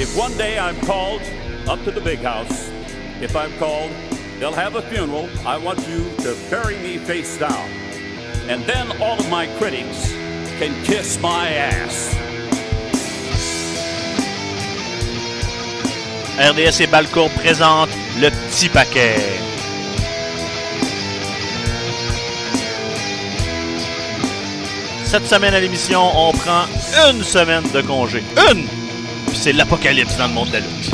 If one day I'm called up to the big house, if I'm called, they'll have a funeral. I want you to bury me face down. And then all of my critics can kiss my ass. RDS et Balcourt présentent le petit paquet. Cette semaine à l'émission, on prend une semaine de congé. Une! Puis c'est l'apocalypse dans le monde de la lutte.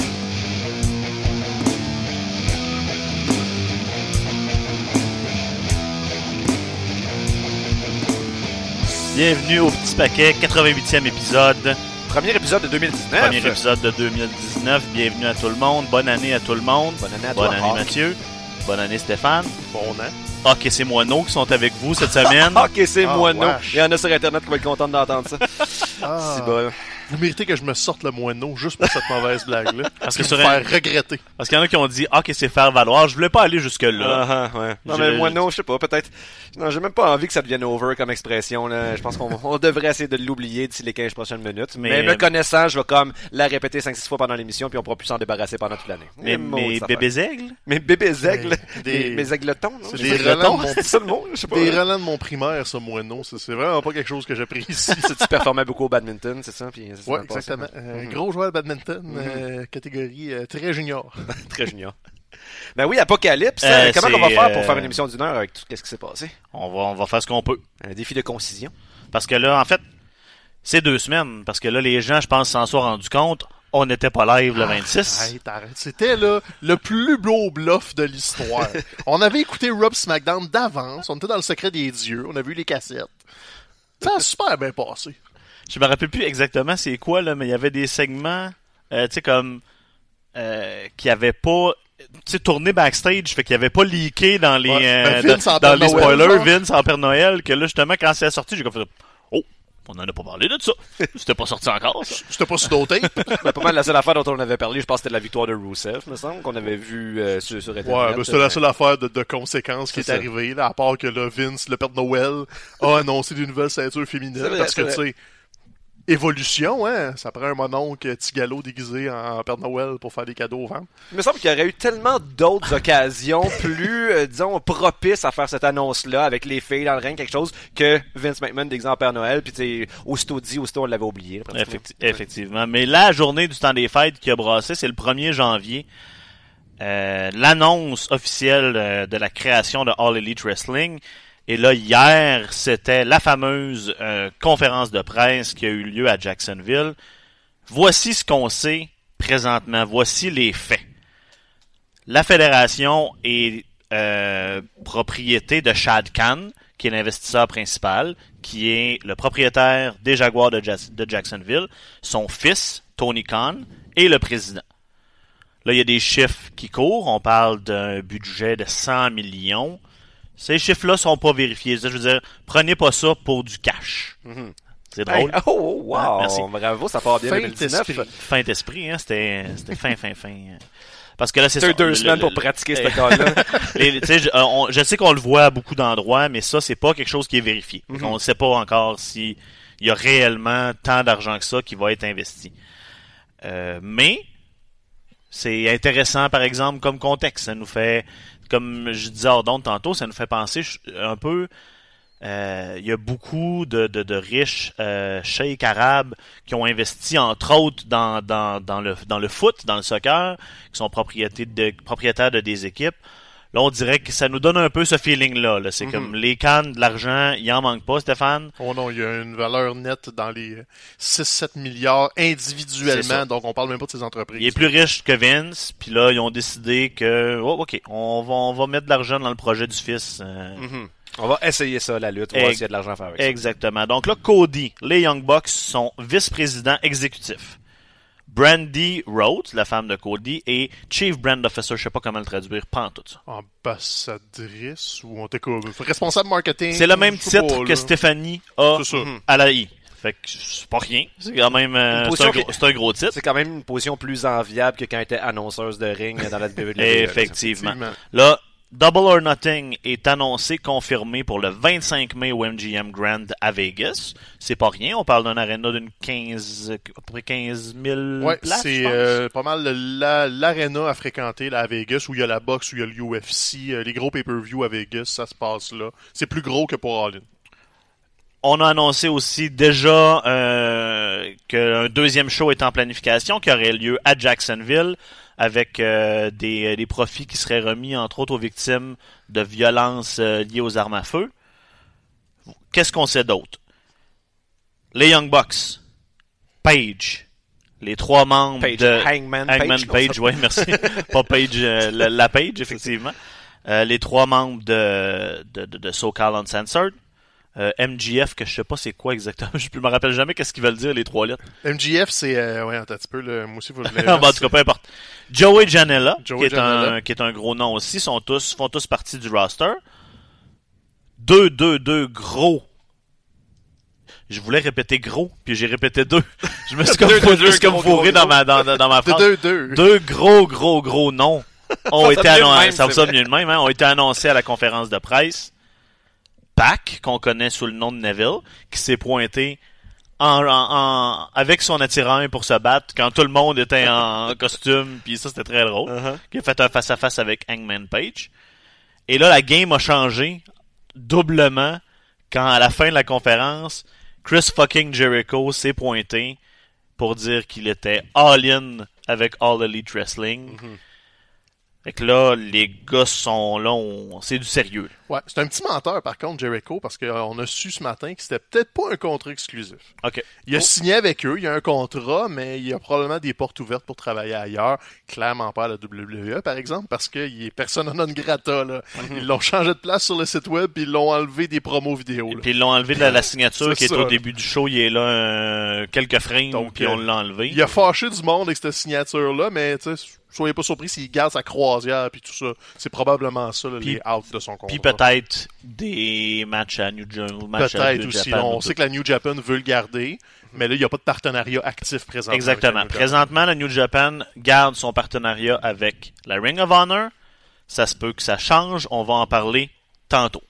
Bienvenue au petit paquet, 88e épisode. Premier épisode de 2019. Premier épisode de 2019. Bienvenue à tout le monde. Bonne année à tout le monde. Bonne année à Bonne toi, année Hawk. Mathieu. Bonne année Stéphane. Bon an. Ok, c'est Moineau qui sont avec vous cette semaine. Ok, c'est Ah, moi, non. wesh. Il y en a sur Internet qui vont être contents d'entendre ça. Ah, C'est bon. Vous méritez que je me sorte le moineau juste pour cette mauvaise blague-là. Parce que un- faire regretter. Parce qu'il y en a qui ont dit Ah, que c'est faire valoir? Je voulais pas aller jusque-là. Ah, ah, ouais. Non, Je- mais moi, non, je sais pas, peut-être. Non, j'ai même pas envie que ça devienne over comme expression, là. Je pense qu'on on devrait essayer de l'oublier d'ici les 15 prochaines minutes. Mais- Mais, me connaissant, je vais comme la répéter 5-6 fois pendant l'émission, puis on pourra plus s'en débarrasser pendant toute l'année. mais bébés aigles? Mes bébés aigles? Des- Mes, aigletons, non? Des relents de mon- C'est ça le mot? Je sais pas. Des relents de mon primaire, ça, moineau. C'est vraiment pas quelque chose que j'apprécie. Tu performais beaucoup au badminton, c'est ça? Puis, ça Ouais, exactement. Euh, Mhm. Gros joueur de badminton, euh, catégorie euh, très junior. Très junior. Ben oui, Apocalypse. Comment on va faire pour faire une émission d'une heure avec tout ce qui s'est passé? on va, on va faire ce qu'on peut. Un défi de concision. Parce que là, en fait, c'est deux semaines. Parce que là, les gens, je pense, s'en sont rendus compte. On n'était pas live le 26. Hey, t'arrêtes. C'était là le plus beau bluff de l'histoire. on avait écouté Rob SmackDown d'avance. On était dans le secret des dieux. On a vu les cassettes. Ça a super bien passé. Je me rappelle plus exactement c'est quoi, là, mais il y avait des segments, euh, tu sais, comme, euh, qui avaient pas, tu sais, tourné backstage, fait qu'il avait pas leaké dans les, Ouais, euh, ben, Vince dans, en dans Père les Noël, spoilers, genre. Vince en Père Noël, que là, justement, quand c'est sorti, j'ai comme fait, oh, on en a pas parlé de ça. C'était pas sorti encore. C'était pas sur d'autres tapes. Ben, pas mal la seule affaire dont on avait parlé, je pense que c'était la victoire de Rusev, me semble, qu'on avait vu euh, sur, sur Internet. Ouais, ben, c'était la seule affaire de, de conséquences qui est, arrivée, là, à part que là, Vince, le père de Noël, a annoncé des nouvelles ceintures féminines. C'est vrai, parce que, c'est tu sais, évolution, hein, ça prend un mononcle Tigalo déguisé en père Noël pour faire des cadeaux aux ventes. Il me semble qu'il y aurait eu tellement d'autres occasions plus, euh, disons, propices à faire cette annonce-là avec les filles dans le ring, quelque chose que Vince McMahon déguisé en Père Noël, puis tu aussitôt dit, aussitôt on l'avait oublié. Effecti- effectivement. Mais la journée du temps des fêtes qui a brassé, c'est le 1er janvier. Euh, L'annonce officielle euh, de la création de All Elite Wrestling. Et là, hier, c'était la fameuse euh, conférence de presse qui a eu lieu à Jacksonville. Voici ce qu'on sait présentement. Voici les faits. La fédération est euh, propriété de Shad Khan, qui est l'investisseur principal, qui est le propriétaire des Jaguars de, Jacksonville, son fils, Tony Khan, et le président. Là, il y a des chiffres qui courent. On parle d'un budget de 100 millions. Ces chiffres-là sont pas vérifiés. Je veux dire, prenez pas ça pour du cash. Mhm. C'est drôle. Hey, oh, wow! Ah, merci. Bravo, ça part bien Fin 2019. d'esprit. Fin d'esprit, hein. C'était, c'était fin, fin, fin. Parce que là, c'est deux Le- semaines le- pour le- pratiquer ce cas-là. je, euh, on- je sais qu'on le voit à beaucoup d'endroits, mais ça, c'est pas quelque chose qui est vérifié. Mhm. On ne sait pas encore si il y a réellement tant d'argent que ça qui va être investi. Euh, mais c'est intéressant, par exemple, comme contexte. Ça nous fait, comme je disais hors tantôt, ça nous fait penser un peu. euh, Il y a beaucoup de, riches euh, arabes qui ont investi, entre autres, dans, le, foot, dans le soccer, qui sont propriétaires de des équipes. Là, on dirait que ça nous donne un peu ce feeling-là. Là. C'est Mhm. comme les cannes de l'argent, il en manque pas, Stéphane? Oh non, il y a une valeur nette dans les 6-7 milliards individuellement, donc on parle même pas de ces entreprises. Il est plus riche que Vince, puis là, ils ont décidé que, oh, ok, on va, on va mettre de l'argent dans le projet du fils. euh, Mhm. On va essayer ça, la lutte. On va essayer de l'argent à faire avec ça. Exactement. Donc là, Cody, les Young Bucks sont vice-présidents exécutifs. Brandy Rhodes, la femme de Cody, et Chief Brand Officer, je sais pas comment le traduire, pas en tout ça. Ambassadrice ou on t'écoute. Responsable marketing. C'est le même titre pas, que. Stéphanie a à la I. Fait que c'est pas rien. C'est quand même euh, Une c'est un, position gros- qui- c'est un gros titre. C'est quand même une position plus enviable que quand elle était annonceuse de ring dans la WWE. Effectivement. Effectivement. Là, Double or Nothing est annoncé, confirmé pour le 25 mai au MGM Grand à Vegas. C'est pas rien, on parle d'un aréna d'une 15, à peu près 15 000 Ouais, places, c'est euh, pas mal la- l'aréna à fréquenter là, à Vegas où il y a la boxe, où il y a l'UFC, euh, les gros pay-per-view à Vegas, ça se passe là. C'est plus gros que pour All In. On a annoncé aussi déjà euh, qu'un deuxième show est en planification, qui aurait lieu à Jacksonville, avec euh, des, des profits qui seraient remis, entre autres, aux victimes de violences euh, liées aux armes à feu. Qu'est-ce qu'on sait d'autre? Les Young Bucks, Page, les trois membres Page, de Hangman Hangman Page, oui, merci. Pas Page, euh, la, la Page, effectivement. Euh, les trois membres de, de, de, de SoCal Uncensored. Euh, MGF, que je sais pas c'est quoi exactement. Je me rappelle jamais qu'est-ce qu'ils veulent dire, les trois lettres. MGF, c'est... Euh, ouais, attends un petit peu, là, moi aussi, faut que je Ah, en tout cas, peu importe. Joey Janela, Joey qui, est un, qui est un gros nom aussi, sont tous, font tous partie du roster. Deux, deux, deux gros. Je voulais répéter gros, puis j'ai répété deux. Je me suis comme, Deux, comme gros, fourré gros, dans ma, dans, dans, ma phrase. deux, deux. Deux gros, gros, gros noms ont été annoncés. Ça mieux de même, hein, ont été annoncés à la conférence de presse. Pac, qu'on connaît sous le nom de Neville, qui s'est pointé en, en- en- avec son attirail pour se battre quand tout le monde était en costume, puis ça c'était très drôle. Uh-huh. Qui a fait un face à face avec Hangman Page. Et là, la game a changé doublement quand à la fin de la conférence, Chris fucking Jericho s'est pointé pour dire qu'il était all-in avec All Elite Wrestling. Fait que là, les gars sont là, on- c'est du sérieux. Ouais, c'est un petit menteur, par contre, Jericho, parce qu'on a su ce matin que c'était peut-être pas un contrat exclusif. OK. Il a signé avec eux, il y a un contrat, mais il y a probablement des portes ouvertes pour travailler ailleurs. Clairement pas à la WWE, par exemple, parce qu'il est persona non grata. Là. Mhm. Ils l'ont changé de place sur le site web, puis ils l'ont enlevé des promos vidéo. là. Puis ils l'ont enlevé de la, la signature qui est ça. au début du show. Il est là euh, quelques frames, Donc, puis on euh, l'a enlevé. Il a fâché du monde avec cette signature-là, mais tu sais, soyez pas surpris s'il garde sa croisière puis tout ça. C'est probablement ça, là, les outs de son contrat. Puis peut-être des matchs à New, Ja- matchs à Peut-être New aussi. Japan on sait que la New Japan veut le garder, mais là, il n'y a pas de partenariat actif présent. Exactement. Présentement, la New Japan garde son partenariat avec la Ring of Honor. Ça se peut que ça change. On va en parler tantôt.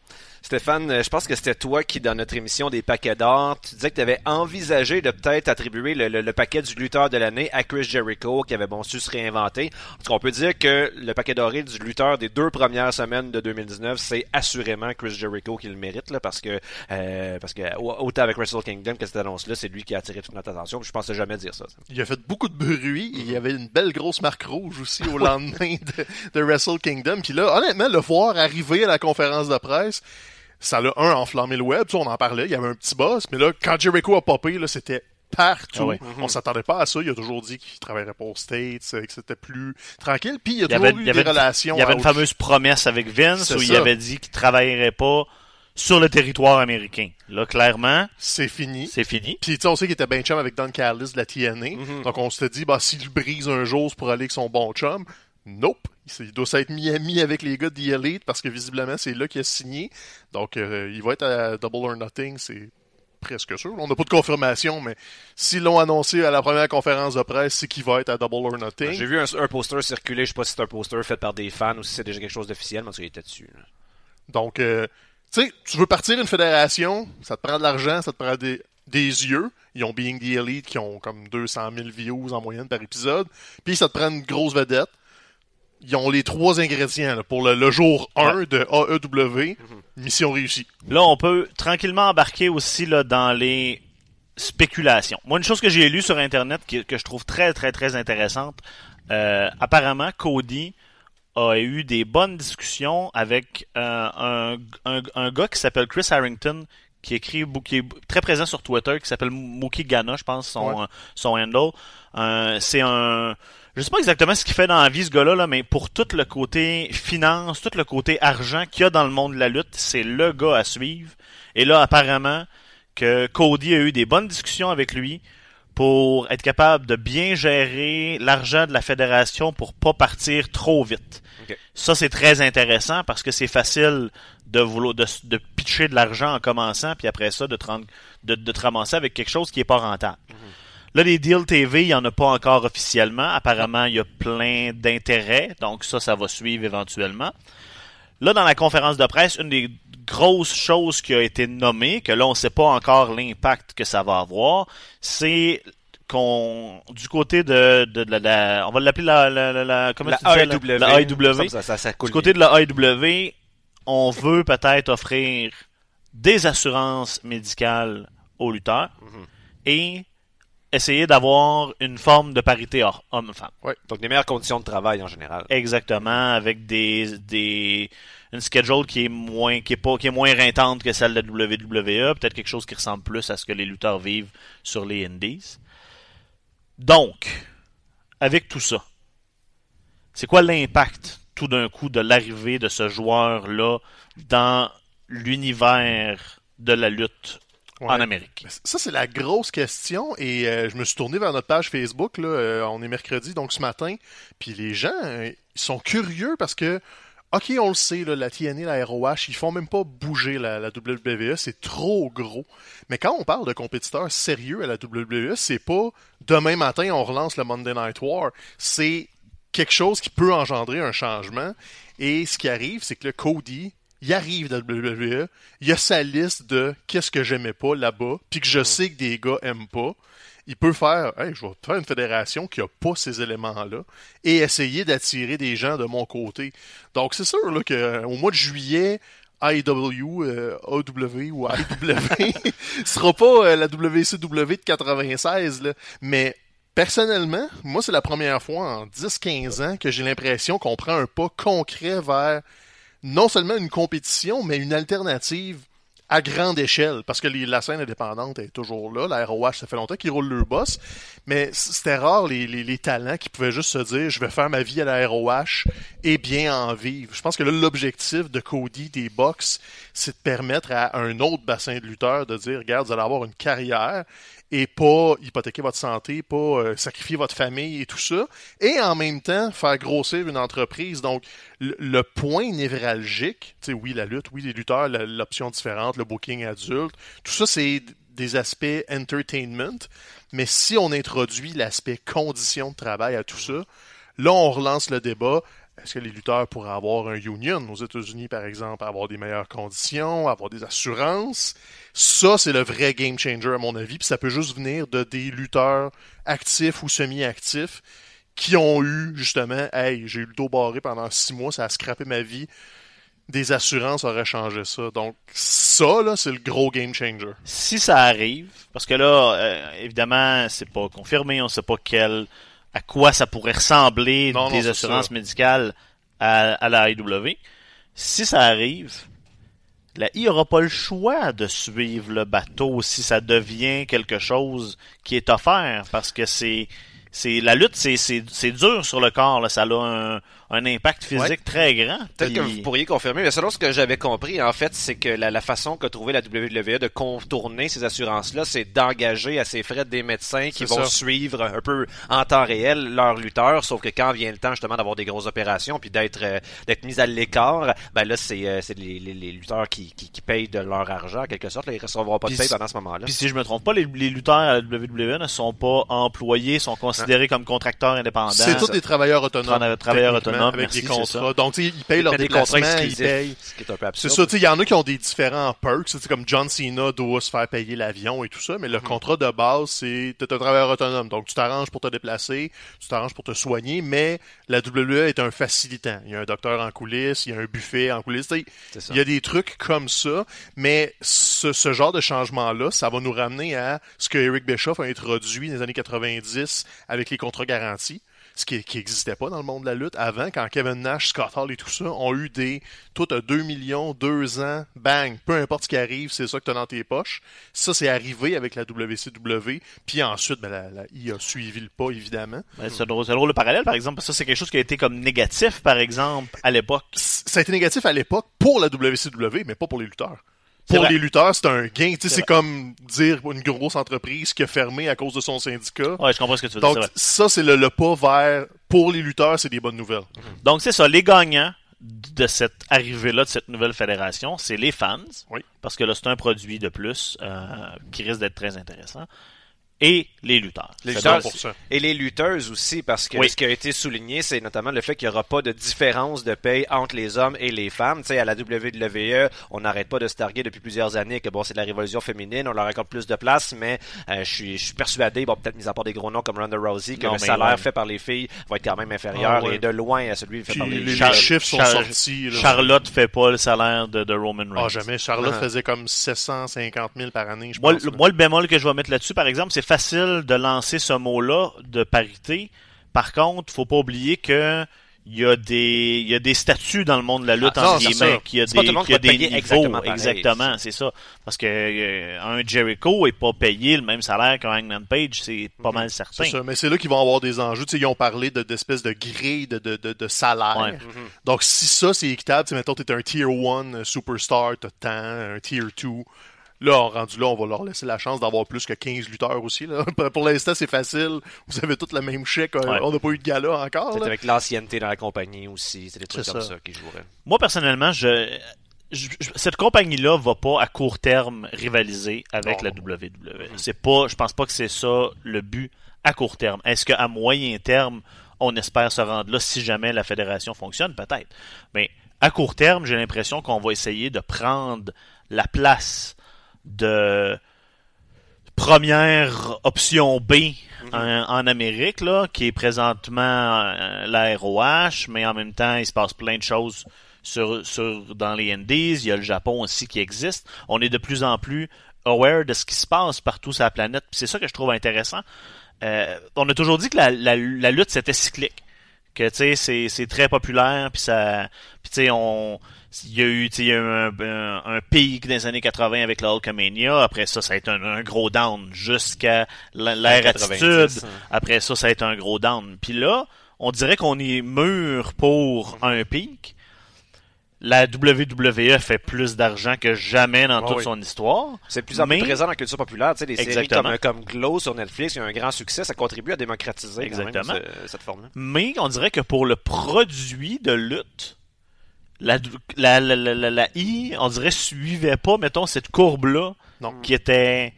Stéphane, euh, je pense que c'était toi qui, dans notre émission des paquets d'or, tu disais que tu avais envisagé de peut-être attribuer le, le- le paquet du lutteur de l'année à Chris Jericho, qui avait bon su se réinventer. Parce qu'on peut dire que le paquet doré du lutteur des deux premières semaines de 2019, c'est assurément Chris Jericho qui le mérite, là, parce que, euh, parce que au- autant avec Wrestle Kingdom que cette annonce-là, c'est lui qui a attiré toute notre attention. puis Je pensais jamais dire ça. Il a fait beaucoup de bruit. Il y avait une belle grosse marque rouge aussi au lendemain de, de Wrestle Kingdom. Puis là, honnêtement, le voir arriver à la conférence de presse, ça l'a, un, enflammé le web. Tu sais, on en parlait. Il y avait un petit buzz. Mais là, quand Jericho a popé, là, c'était partout. Ah ouais. On s'attendait pas à ça. Il a toujours dit qu'il travaillerait pas aux States, euh, que c'était plus tranquille. Puis il y a Il toujours avait, eu il y avait des une- relations. il y avait une autre- fameuse promesse avec Vince C'est où il avait dit qu'il travaillerait pas sur le territoire américain. Là, clairement, C'est fini. c'est fini. Puis tu sais, on sait qu'il était bien chum avec Don Callis de la TNA. Mm-hmm. Donc on s'était dit, bah, s'il brise un jour, c'est pour aller avec son bon chum. Nope. Il doit s'être mis ami avec les gars de The Elite parce que visiblement c'est là qu'il a signé. Donc euh, il va être à Double or Nothing, c'est presque sûr. On n'a pas de confirmation, mais s'ils l'ont annoncé à la première conférence de presse, c'est qu'il va être à Double or Nothing. J'ai vu un, un poster circuler, je sais pas si c'est un poster fait par des fans ou si c'est déjà quelque chose d'officiel, mais en tout cas, il était dessus. là. Donc, euh, tu sais, tu veux partir une fédération, ça te prend de l'argent, ça te prend des, des yeux. Ils ont Being the Elite qui ont comme 200 000 views en moyenne par épisode. Puis ça te prend une grosse vedette. Ils ont les trois ingrédients là, pour le, le jour 1 de AEW. Mission réussie. Là, on peut tranquillement embarquer aussi là, dans les spéculations. Moi, une chose que j'ai lue sur Internet que je trouve très, très, très intéressante, euh, apparemment, Cody a eu des bonnes discussions avec euh, un, un, un gars qui s'appelle Chris Harrington, qui écrit, qui est très présent sur Twitter, qui s'appelle Mookie Ghana, je pense, son, Ouais. euh, son handle. Euh, c'est un... Je sais pas exactement ce qu'il fait dans la vie, ce gars-là, là, mais pour tout le côté finance, tout le côté argent qu'il y a dans le monde de la lutte, c'est le gars à suivre. Et là, apparemment, que Cody a eu des bonnes discussions avec lui pour être capable de bien gérer l'argent de la fédération pour pas partir trop vite. Ça, c'est très intéressant parce que c'est facile de vouloir de, de pitcher de l'argent en commençant, puis après ça, de te, rendre- de, de te ramasser avec quelque chose qui est pas rentable. Là, les deals TV, il n'y en a pas encore officiellement. Apparemment, il y a plein d'intérêts, donc ça, ça va suivre éventuellement. Là, dans la conférence de presse, une des grosses choses qui a été nommée, que là, on ne sait pas encore l'impact que ça va avoir, c'est qu'on du côté de, de, de la, on va l'appeler la, la, la, la comment La tu disais, la AEW. Ça, ça, ça coule Du côté de la AEW, on veut peut-être offrir des assurances médicales aux lutteurs Mhm. et essayer d'avoir une forme de parité homme-femme. Donc, des meilleures conditions de travail en général. Exactement, avec des, des une schedule qui est moins qui est pas qui est moins rintante que celle de la WWE, peut-être quelque chose qui ressemble plus à ce que les lutteurs vivent sur les indies. Donc, avec tout ça, c'est quoi l'impact tout d'un coup de l'arrivée de ce joueur-là dans l'univers de la lutte en. Amérique? Ça, c'est la grosse question. Et euh, je me suis tourné vers notre page Facebook. Là, euh, on est mercredi, donc ce matin. Puis les gens, euh, ils sont curieux parce que, OK, on le sait, là, la TNA, la ROH, ils font même pas bouger la, la WWE. C'est trop gros. Mais quand on parle de compétiteurs sérieux à la WWE, c'est pas demain matin, on relance le Monday Night War. C'est quelque chose qui peut engendrer un changement. Et ce qui arrive, c'est que le Cody, il arrive dans le WWE, il a sa liste de qu'est-ce que j'aimais pas là-bas, puis que je sais que des gars aiment pas. Il peut faire, hey, je vais faire une fédération qui a pas ces éléments-là et essayer d'attirer des gens de mon côté. Donc c'est sûr là, que au mois de juillet, AEW, euh, AW ou AEW sera pas euh, la WCW de 96, là. mais personnellement, moi c'est la première fois en 10-15 ans que j'ai l'impression qu'on prend un pas concret vers non seulement une compétition, mais une alternative à grande échelle, parce que la scène indépendante est toujours là, la ROH, ça fait longtemps qu'ils roulent leur boss, mais c'était rare les talents qui pouvaient juste se dire, je vais faire ma vie à la ROH et bien en vivre. Je pense que là, l'objectif de Cody, des box, c'est de permettre à un autre bassin de lutteurs de dire, regarde, vous allez avoir une carrière et pas hypothéquer votre santé, pas euh, sacrifier votre famille et tout ça, et en même temps faire grossir une entreprise. Donc, le, point névralgique, tu sais, oui, la lutte, oui, les lutteurs, l'option différente, le booking adulte, tout ça, c'est des aspects entertainment, mais si on introduit l'aspect conditions de travail à tout ça, là, on relance le débat. Est-ce que les lutteurs pourraient avoir un union aux États-Unis, par exemple, avoir des meilleures conditions, avoir des assurances? Ça, c'est le vrai game changer, à mon avis. Puis ça peut juste venir de des lutteurs actifs ou semi-actifs qui ont eu, justement, hey, j'ai eu le dos barré pendant six mois, ça a scrappé ma vie. Des assurances auraient changé ça. Donc, ça, là, c'est le gros game changer. si ça arrive, parce que là, euh, évidemment, c'est pas confirmé, on sait pas quel, à quoi ça pourrait ressembler Non, des assurances ça. médicales à, à la IW. Si ça arrive, la I aura pas le choix de suivre le bateau si ça devient quelque chose qui est offert, parce que c'est c'est la lutte, c'est c'est c'est dur sur le corps, là, ça a un, un impact physique Ouais. très grand. Peut-être que vous pourriez confirmer, mais selon ce que j'avais compris, en fait, c'est que la, la façon qu'a trouvé la WWE de contourner ces assurances-là, c'est d'engager à ses frais des médecins qui vont ça. suivre un peu en temps réel leurs lutteurs, sauf que quand vient le temps justement d'avoir des grosses opérations puis d'être euh, d'être mis à l'écart, ben là c'est euh, c'est les, les, les lutteurs qui, qui, qui payent de leur argent en quelque sorte, là, ils recevront pas de paye pendant ce moment-là. Puis si je me trompe pas, les, les lutteurs à la WWE ne sont pas employés, sont considérés comme contracteurs indépendants. C'est tous des travailleurs autonomes. Tra- travailleurs techniquement, Avec merci, des contrats. Donc, ils payent leurs déplacements, ils payent. C'est ça, il y en a qui ont des différents perks, c'est comme John Cena doit se faire payer l'avion et tout ça, mais le contrat de base, c'est t'es un travailleur autonome, donc tu t'arranges pour te déplacer, tu t'arranges pour te soigner, mais la WWE est un facilitant. Il y a un docteur en coulisses, il y a un buffet en coulisses, il y a des trucs comme ça, mais ce, ce genre de changement-là, ça va nous ramener à ce que Eric Bischoff a introduit dans les années 90 avec les contrats garantis ce qui n'existait pas dans le monde de la lutte avant, quand Kevin Nash, Scott Hall et tout ça ont eu des tout à 2 millions, 2 ans, bang, peu importe ce qui arrive, c'est ça que tu as dans tes poches. Ça, c'est arrivé avec la WCW, puis ensuite, ben, la, la I a suivi le pas, évidemment. Ben, c'est drôle, le parallèle, par exemple, parce que ça, c'est quelque chose qui a été comme négatif, par exemple, à l'époque. Ça a été négatif à l'époque pour la WCW, mais pas pour les lutteurs. Pour les lutteurs, c'est un gain. Tu sais, C'est comme dire une grosse entreprise qui a fermé à cause de son syndicat. Ouais, je comprends ce que tu veux dire. Donc, c'est vrai. ça, c'est le, le pas vers... Pour les lutteurs, c'est des bonnes nouvelles. Donc, c'est ça, les gagnants de cette arrivée-là, de cette nouvelle fédération, c'est les fans. Oui. Parce que là, c'est un produit de plus euh, qui risque d'être très intéressant. Et les lutteurs. Les lutteurs 100%. et les lutteuses aussi, parce que Oui. ce qui a été souligné, c'est notamment le fait qu'il n'y aura pas de différence de paye entre les hommes et les femmes. Tu sais, à la WWE, on n'arrête pas de se targuer depuis plusieurs années que bon, c'est de la révolution féminine, on leur accorde plus de place, mais euh, je suis je suis persuadé, bon, peut-être mis à part des gros noms comme Ronda Rousey, que Non, le salaire ouais. fait par les filles va être quand même inférieur Ah, ouais. et de loin à celui fait Puis par les, les, Char- les chiffres sont Char- sortis. là. Charlotte fait pas le salaire de, de Roman Reigns. Ah, jamais. Charlotte Uh-huh. faisait comme 750 000 par année, je Moi, pense. le, là. moi, le bémol que je vais mettre là-dessus, par exemple, c'est facile de lancer ce mot-là de parité. Par contre, faut pas oublier que il y a des il y a des statuts dans le monde de la lutte Ah, en non, c'est guillemets, y a des a qui des niveaux exactement c'est ça. Parce que euh, un Jericho est pas payé le même salaire qu'un Hangman Page, c'est pas mal certain. C'est ça, mais c'est là qu'ils vont avoir des enjeux. Tu sais, ils ont parlé de- d'espèces de, grille de, de, de, de salaire. Ouais. Donc, si ça, c'est équitable, tu sais, mettons, t'es un Tier 1 superstar, t'as tant, un Tier 2. Là, en rendu là, on va leur laisser la chance d'avoir plus que 15 lutteurs aussi. Là. Pour- l'instant, c'est facile. Vous avez tous le même chèque. Ouais. On n'a pas eu de gala encore. Peut-être avec l'ancienneté dans la compagnie aussi, c'est des trucs comme ça. ça, qui joueraient. Moi personnellement, je, je- je- cette compagnie-là va pas à court terme rivaliser avec Non. la WWE. C'est pas, je pense pas que c'est ça le but à court terme. Est-ce qu'à moyen terme, on espère se rendre là si jamais la fédération fonctionne? Peut-être. Mais à court terme, j'ai l'impression qu'on va essayer de prendre la place de première option B en, en Amérique, là, qui est présentement euh, la ROH, mais en même temps, il se passe plein de choses sur, sur, dans les Indies. Il y a le Japon aussi qui existe. On est de plus en plus aware de ce qui se passe partout sur la planète. C'est ça que je trouve intéressant. Euh, on a toujours dit que la, la, la lutte, c'était cyclique. Que, tu sais, c'est, c'est très populaire, puis ça... Puis, tu sais, on... Il y a eu, il y a un, un, un pic dans les années 80 avec la Hulkamania. Après ça, ça a été un, un gros down jusqu'à l'ère 90, attitude. hein. Après ça, ça a été un gros down. Puis là, on dirait qu'on est mûr pour un pic. La WWE fait plus d'argent que jamais dans Ah toute oui. son histoire. C'est plus en Mais- présent dans la culture populaire. Tu sais, des séries comme, comme Glow sur Netflix, qui ont un grand succès, ça contribue à démocratiser quand même Exactement. ce- cette forme-là. Mais on dirait que pour le produit de lutte, la, la, la, la, la, la I, on dirait, suivait pas, mettons, cette courbe-là qui était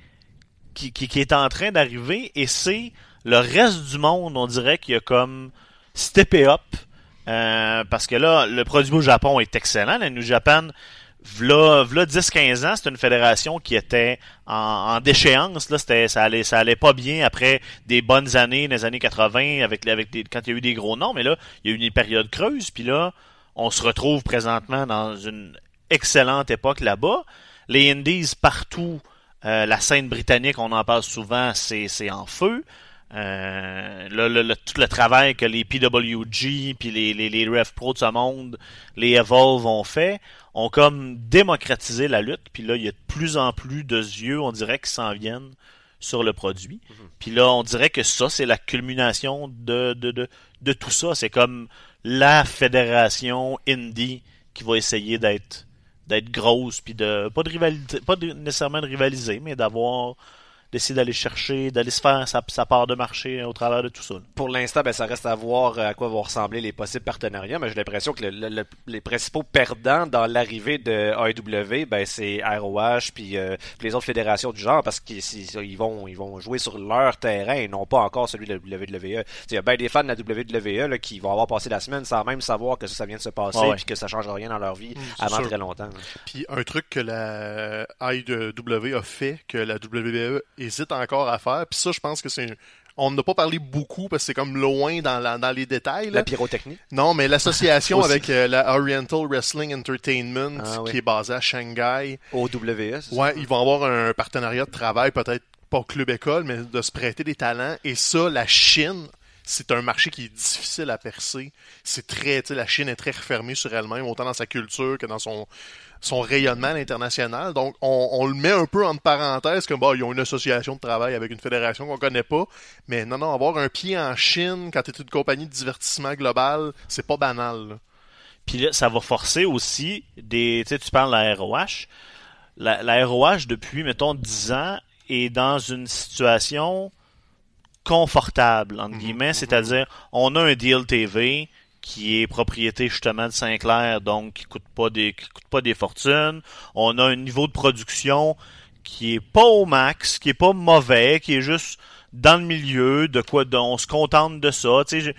qui, qui, qui est en train d'arriver et c'est le reste du monde, on dirait qu'il y a comme steppé up euh, parce que là, le produit au Japon est excellent. La New Japan, v'là, v'là 10-15 ans, c'était une fédération qui était en, en déchéance. Là, c'était, ça allait, ça allait pas bien après des bonnes années, des années 80, avec, avec des, quand il y a eu des gros noms. Mais là, il y a eu une période creuse. Puis là, on se retrouve présentement dans une excellente époque là-bas. Les Indies partout, euh, la scène britannique, on en parle souvent, c'est, c'est en feu. Euh, le, le- tout le travail que les PWG puis les, les, les Rev Pro de ce monde, les Evolve ont fait, ont comme démocratisé la lutte. Puis là, il y a de plus en plus de yeux, on dirait, qui s'en viennent sur le produit. Puis là, on dirait que ça, c'est la culmination de, de, de, de tout ça. C'est comme la fédération indie qui va essayer d'être d'être grosse puis de pas de rivalité pas de- nécessairement de rivaliser mais d'avoir d'essayer d'aller chercher d'aller se faire sa, sa part de marché au travers de tout ça là. Pour l'instant, ben, ça reste à voir euh, à quoi vont ressembler les possibles partenariats, mais j'ai l'impression que le- le- le- les principaux perdants dans l'arrivée de AEW, ben, c'est ROH puis euh, puis les autres fédérations du genre, parce qu'ils ils vont, ils vont jouer sur leur terrain et non pas encore celui de la WWE. Il y a bien des fans de la WWE là, qui vont avoir passé la semaine sans même savoir que ça, ça vient de se passer Ah ouais. puis que ça change rien dans leur vie c'est avant sûr. très longtemps. Puis un truc que la IW a fait, que la WWE hésite encore à faire, puis ça, je pense que c'est... On n'a pas parlé beaucoup parce que c'est comme loin dans, la- dans les détails. là. La pyrotechnie. Non, mais l'association avec euh, la Oriental Wrestling Entertainment, Ah, qui oui. est basée à Shanghai, ça? ouais, ils vont avoir un partenariat de travail, peut-être pas club-école, mais de se prêter des talents. Et ça, la Chine, c'est un marché qui est difficile à percer. C'est très, tu sais, la Chine est très refermée sur elle-même, autant dans sa culture que dans son, son rayonnement à l'international. Donc, on, on le met un peu entre parenthèses, comme, bah, ils ont une association de travail avec une fédération qu'on connaît pas. Mais non, non, avoir un pied en Chine quand tu es une compagnie de divertissement global, c'est pas banal. là. puis là ça va forcer aussi des tu sais tu parles de la ROH la, la ROH depuis mettons 10 ans est dans une situation confortable entre guillemets c'est-à-dire on a un deal TV qui est propriété justement de Sinclair donc qui coûte pas des coûte pas des fortunes on a un niveau de production qui est pas au max, qui est pas mauvais, qui est juste dans le milieu, de quoi on se contente de ça. Tu sais,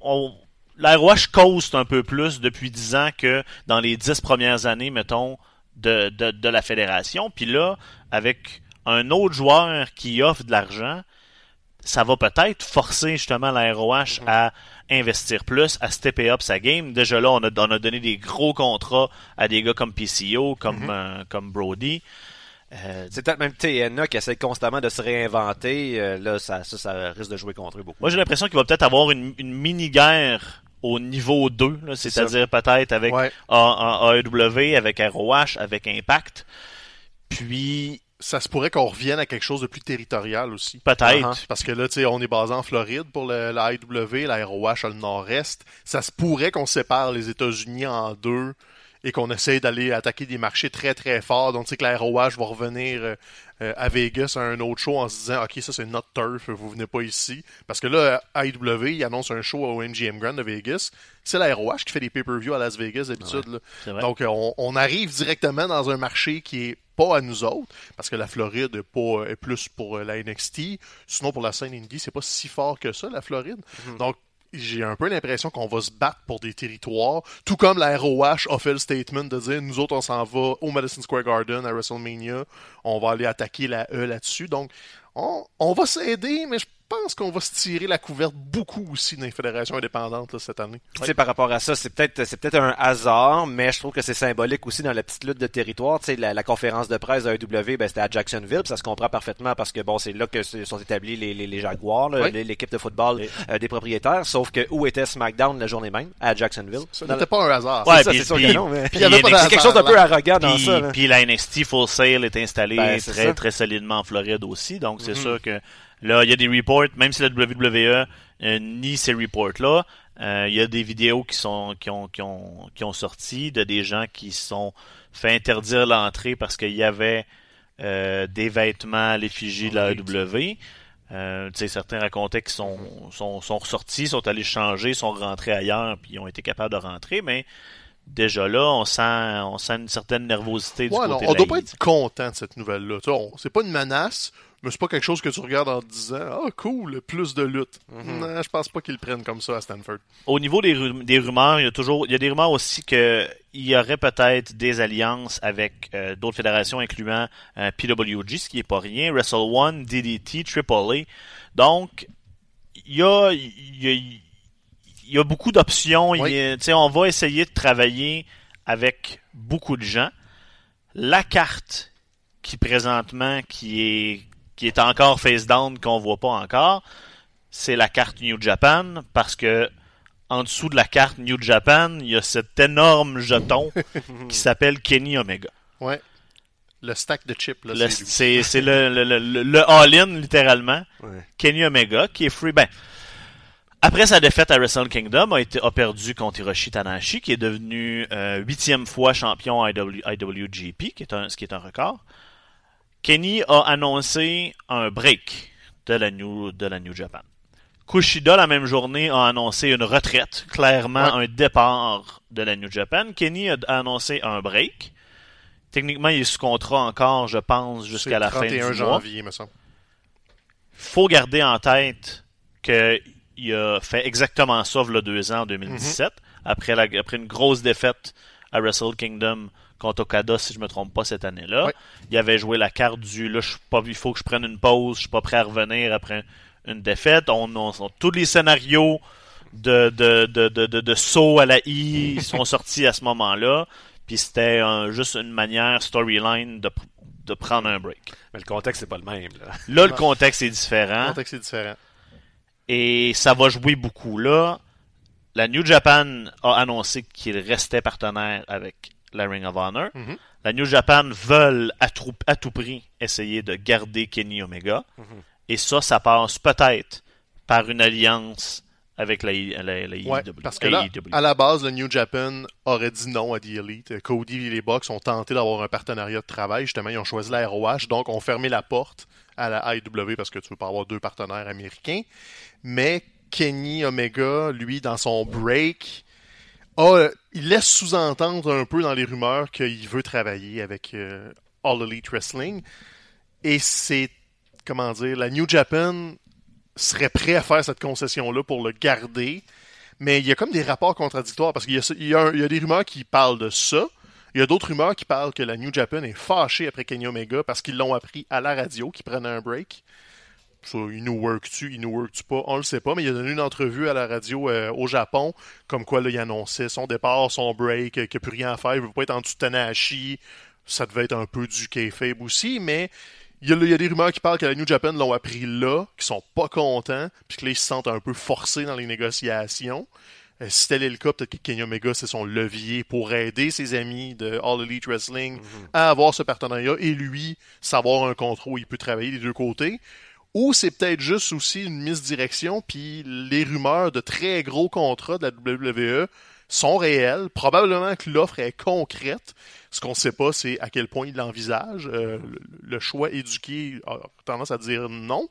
on, l'AROH coast un peu plus depuis 10 ans que dans les 10 premières années, mettons, de, de, de la fédération. Puis là, avec un autre joueur qui offre de l'argent, ça va peut-être forcer justement la ROH à investir plus, à stepper up sa game. Déjà là, on a, on a donné des gros contrats à des gars comme PCO, comme, euh, comme Brody. Euh, c'est peut-être même TNA qui essaie constamment de se réinventer. Euh, là, ça, ça, ça, risque de jouer contre eux beaucoup. Moi, j'ai l'impression qu'il va peut-être avoir une, une mini-guerre au niveau 2, c'est-à-dire peut-être avec Ouais. AEW, avec ROH, avec Impact. Puis, Ça se pourrait qu'on revienne à quelque chose de plus territorial aussi. peut-être. Uh-huh. Parce que là, tu sais, on est basé en Floride pour le, la IW, la ROH a le nord-est. Ça se pourrait qu'on sépare les États-Unis en deux et qu'on essaye d'aller attaquer des marchés très très forts. Donc, tu sais que la ROH va revenir euh, euh, à Vegas à un autre show en se disant, OK, ça c'est notre turf, vous venez pas ici. Parce que là, IW, il annonce un show au MGM Grand de Vegas. C'est la ROH qui fait des pay-per-view à Las Vegas d'habitude. Donc, on, on arrive directement dans un marché qui est pas à nous autres, parce que la Floride est, pas, est plus pour euh, la NXT. Sinon, pour la scène indie, c'est pas si fort que ça, la Floride. Donc, j'ai un peu l'impression qu'on va se battre pour des territoires, tout comme la ROH a fait le statement de dire nous autres on s'en va au Madison Square Garden à WrestleMania, on va aller attaquer la E là-dessus. Donc on, on va s'aider, mais je pense qu'on va se tirer la couverte beaucoup aussi dans les fédérations indépendantes là, cette année. Tu sais, par rapport à ça, c'est peut-être c'est peut-être un hasard, mais je trouve que c'est symbolique aussi dans la petite lutte de territoire. Tu sais, la, la conférence de presse de AEW, ben, c'était à Jacksonville, puis ça se comprend parfaitement parce que bon, c'est là que sont établis les, les, les Jaguars, Oui. l'équipe de football euh, des propriétaires. Sauf que où était SmackDown la journée même? À Jacksonville. Ce n'était pas un hasard. Ouais, c'est ça, puis- c'est sûr puis- que non, mais c'est quelque chose d'un peu arrogant dans Puis, ça. là. puis la NXT Full Sail est installée Ben, très ça. très solidement en Floride aussi, donc c'est Mhm. sûr que là il y a des reports, même si la WWE euh, nie ces reports là, il y a des vidéos qui sont qui ont qui ont qui ont sorti de des gens qui se sont fait interdire l'entrée parce qu'il y avait euh, des vêtements à l'effigie de la. AEW. Euh, tu sais, certains racontaient qu'ils sont, sont, sont ressortis, sont allés changer, sont rentrés ailleurs, puis ils ont été capables de rentrer, mais déjà là, on sent, on sent une certaine nervosité du Ouais, non, côté on de doit pas être content de cette nouvelle-là. C'est pas une menace, mais c'est pas quelque chose que tu regardes en te disant Ah, cool, plus de lutte. Mhm. Non, je pense pas qu'ils le prennent comme ça à Stanford. Au niveau des, ru- des rumeurs, il y a toujours, il y a des rumeurs aussi que il y aurait peut-être des alliances avec euh, d'autres fédérations, incluant euh, PWG, ce qui est pas rien, Wrestle One, DDT, AAA. Donc, il y a, il y a, il y a beaucoup d'options. On va essayer de travailler avec beaucoup de gens. La carte qui présentement qui est qui est encore face down qu'on voit pas encore, c'est la carte New Japan parce que en dessous de la carte New Japan, il y a cet énorme jeton qui s'appelle Kenny Omega. Ouais. Le stack de chips, là, Le- c'est le, le, le, le- all-in littéralement. Ouais. Kenny Omega qui est free. Ben, après sa défaite à Wrestle Kingdom, a, été, a perdu contre Hiroshi Tanahashi, qui est devenu euh, huitième fois champion IW, IWGP, qui est un, ce qui est un record. Kenny a annoncé un break de la New, de la New Japan. Kushida, la même journée, a annoncé une retraite, clairement un départ de la New Japan. Kenny a annoncé un break. Techniquement, il est sous contrat encore, je pense, jusqu'à la fin du 31 mois janvier, me semble. faut garder en tête qu'il a fait exactement ça il y a deux ans, en 2017, après, la, après une grosse défaite à Wrestle Kingdom contre Okada, si je me trompe pas, cette année-là. Il avait joué la carte du là, je suis pas, il faut que je prenne une pause, je suis pas prêt à revenir après une défaite. On, on- on- tous les scénarios de, de, de, de, de, de saut à la I sont sortis à ce moment-là. Puis c'était un- juste une manière storyline de, de prendre un break. Mais le contexte, c'est pas le même. Là. Là, le contexte est Le différent. contexte est différent. Et ça va jouer beaucoup là. La New Japan a annoncé qu'il restait partenaire avec la Ring of Honor. Mhm. La New Japan veulent à, tout prix essayer de garder Kenny Omega. Mhm. Et ça, ça passe peut-être par une alliance avec la, la, la Ouais, AEW. parce que là, à la base, le New Japan aurait dit non à The Elite. Cody et les Bucks ont tenté d'avoir un partenariat de travail. Justement, ils ont choisi la ROH, donc ont fermé la porte à la IW parce que tu veux pas avoir deux partenaires américains. Mais Kenny Omega, lui, dans son break, a- il laisse sous-entendre un peu dans les rumeurs qu'il veut travailler avec, euh, All Elite Wrestling. Et c'est, comment dire, la New Japan serait prêt à faire cette concession-là pour le garder. Mais il y a comme des rapports contradictoires parce qu'il y a des rumeurs qui parlent de ça. Il y a d'autres rumeurs qui parlent que la New Japan est fâchée après Kenny Omega parce qu'ils l'ont appris à la radio, qu'ils prenaient un break. Ça, il nous work-tu, il nous work-tu pas, on le sait pas, mais il a donné une entrevue à la radio euh, au Japon, comme quoi là, il annonçait son départ, son break, qu'il n'y a plus rien à faire, il veut pas être en dessous de Tanahashi. Ça devait être un peu du kayfabe aussi, mais il y, a, il y a des rumeurs qui parlent que la New Japan l'ont appris là, qui sont pas contents, puis que là, ils se sentent un peu forcés dans les négociations. Euh, si tel est le cas, peut-être que Kenny Omega, c'est son levier pour aider ses amis de All Elite Wrestling à avoir ce partenariat et lui, savoir un contrat où il peut travailler des deux côtés. Ou c'est peut-être juste aussi une misdirection, puis les rumeurs de très gros contrats de la WWE sont réelles. Probablement que l'offre est concrète. Ce qu'on ne sait pas, c'est à quel point il l'envisage. Euh, le, choix éduqué a tendance à dire non.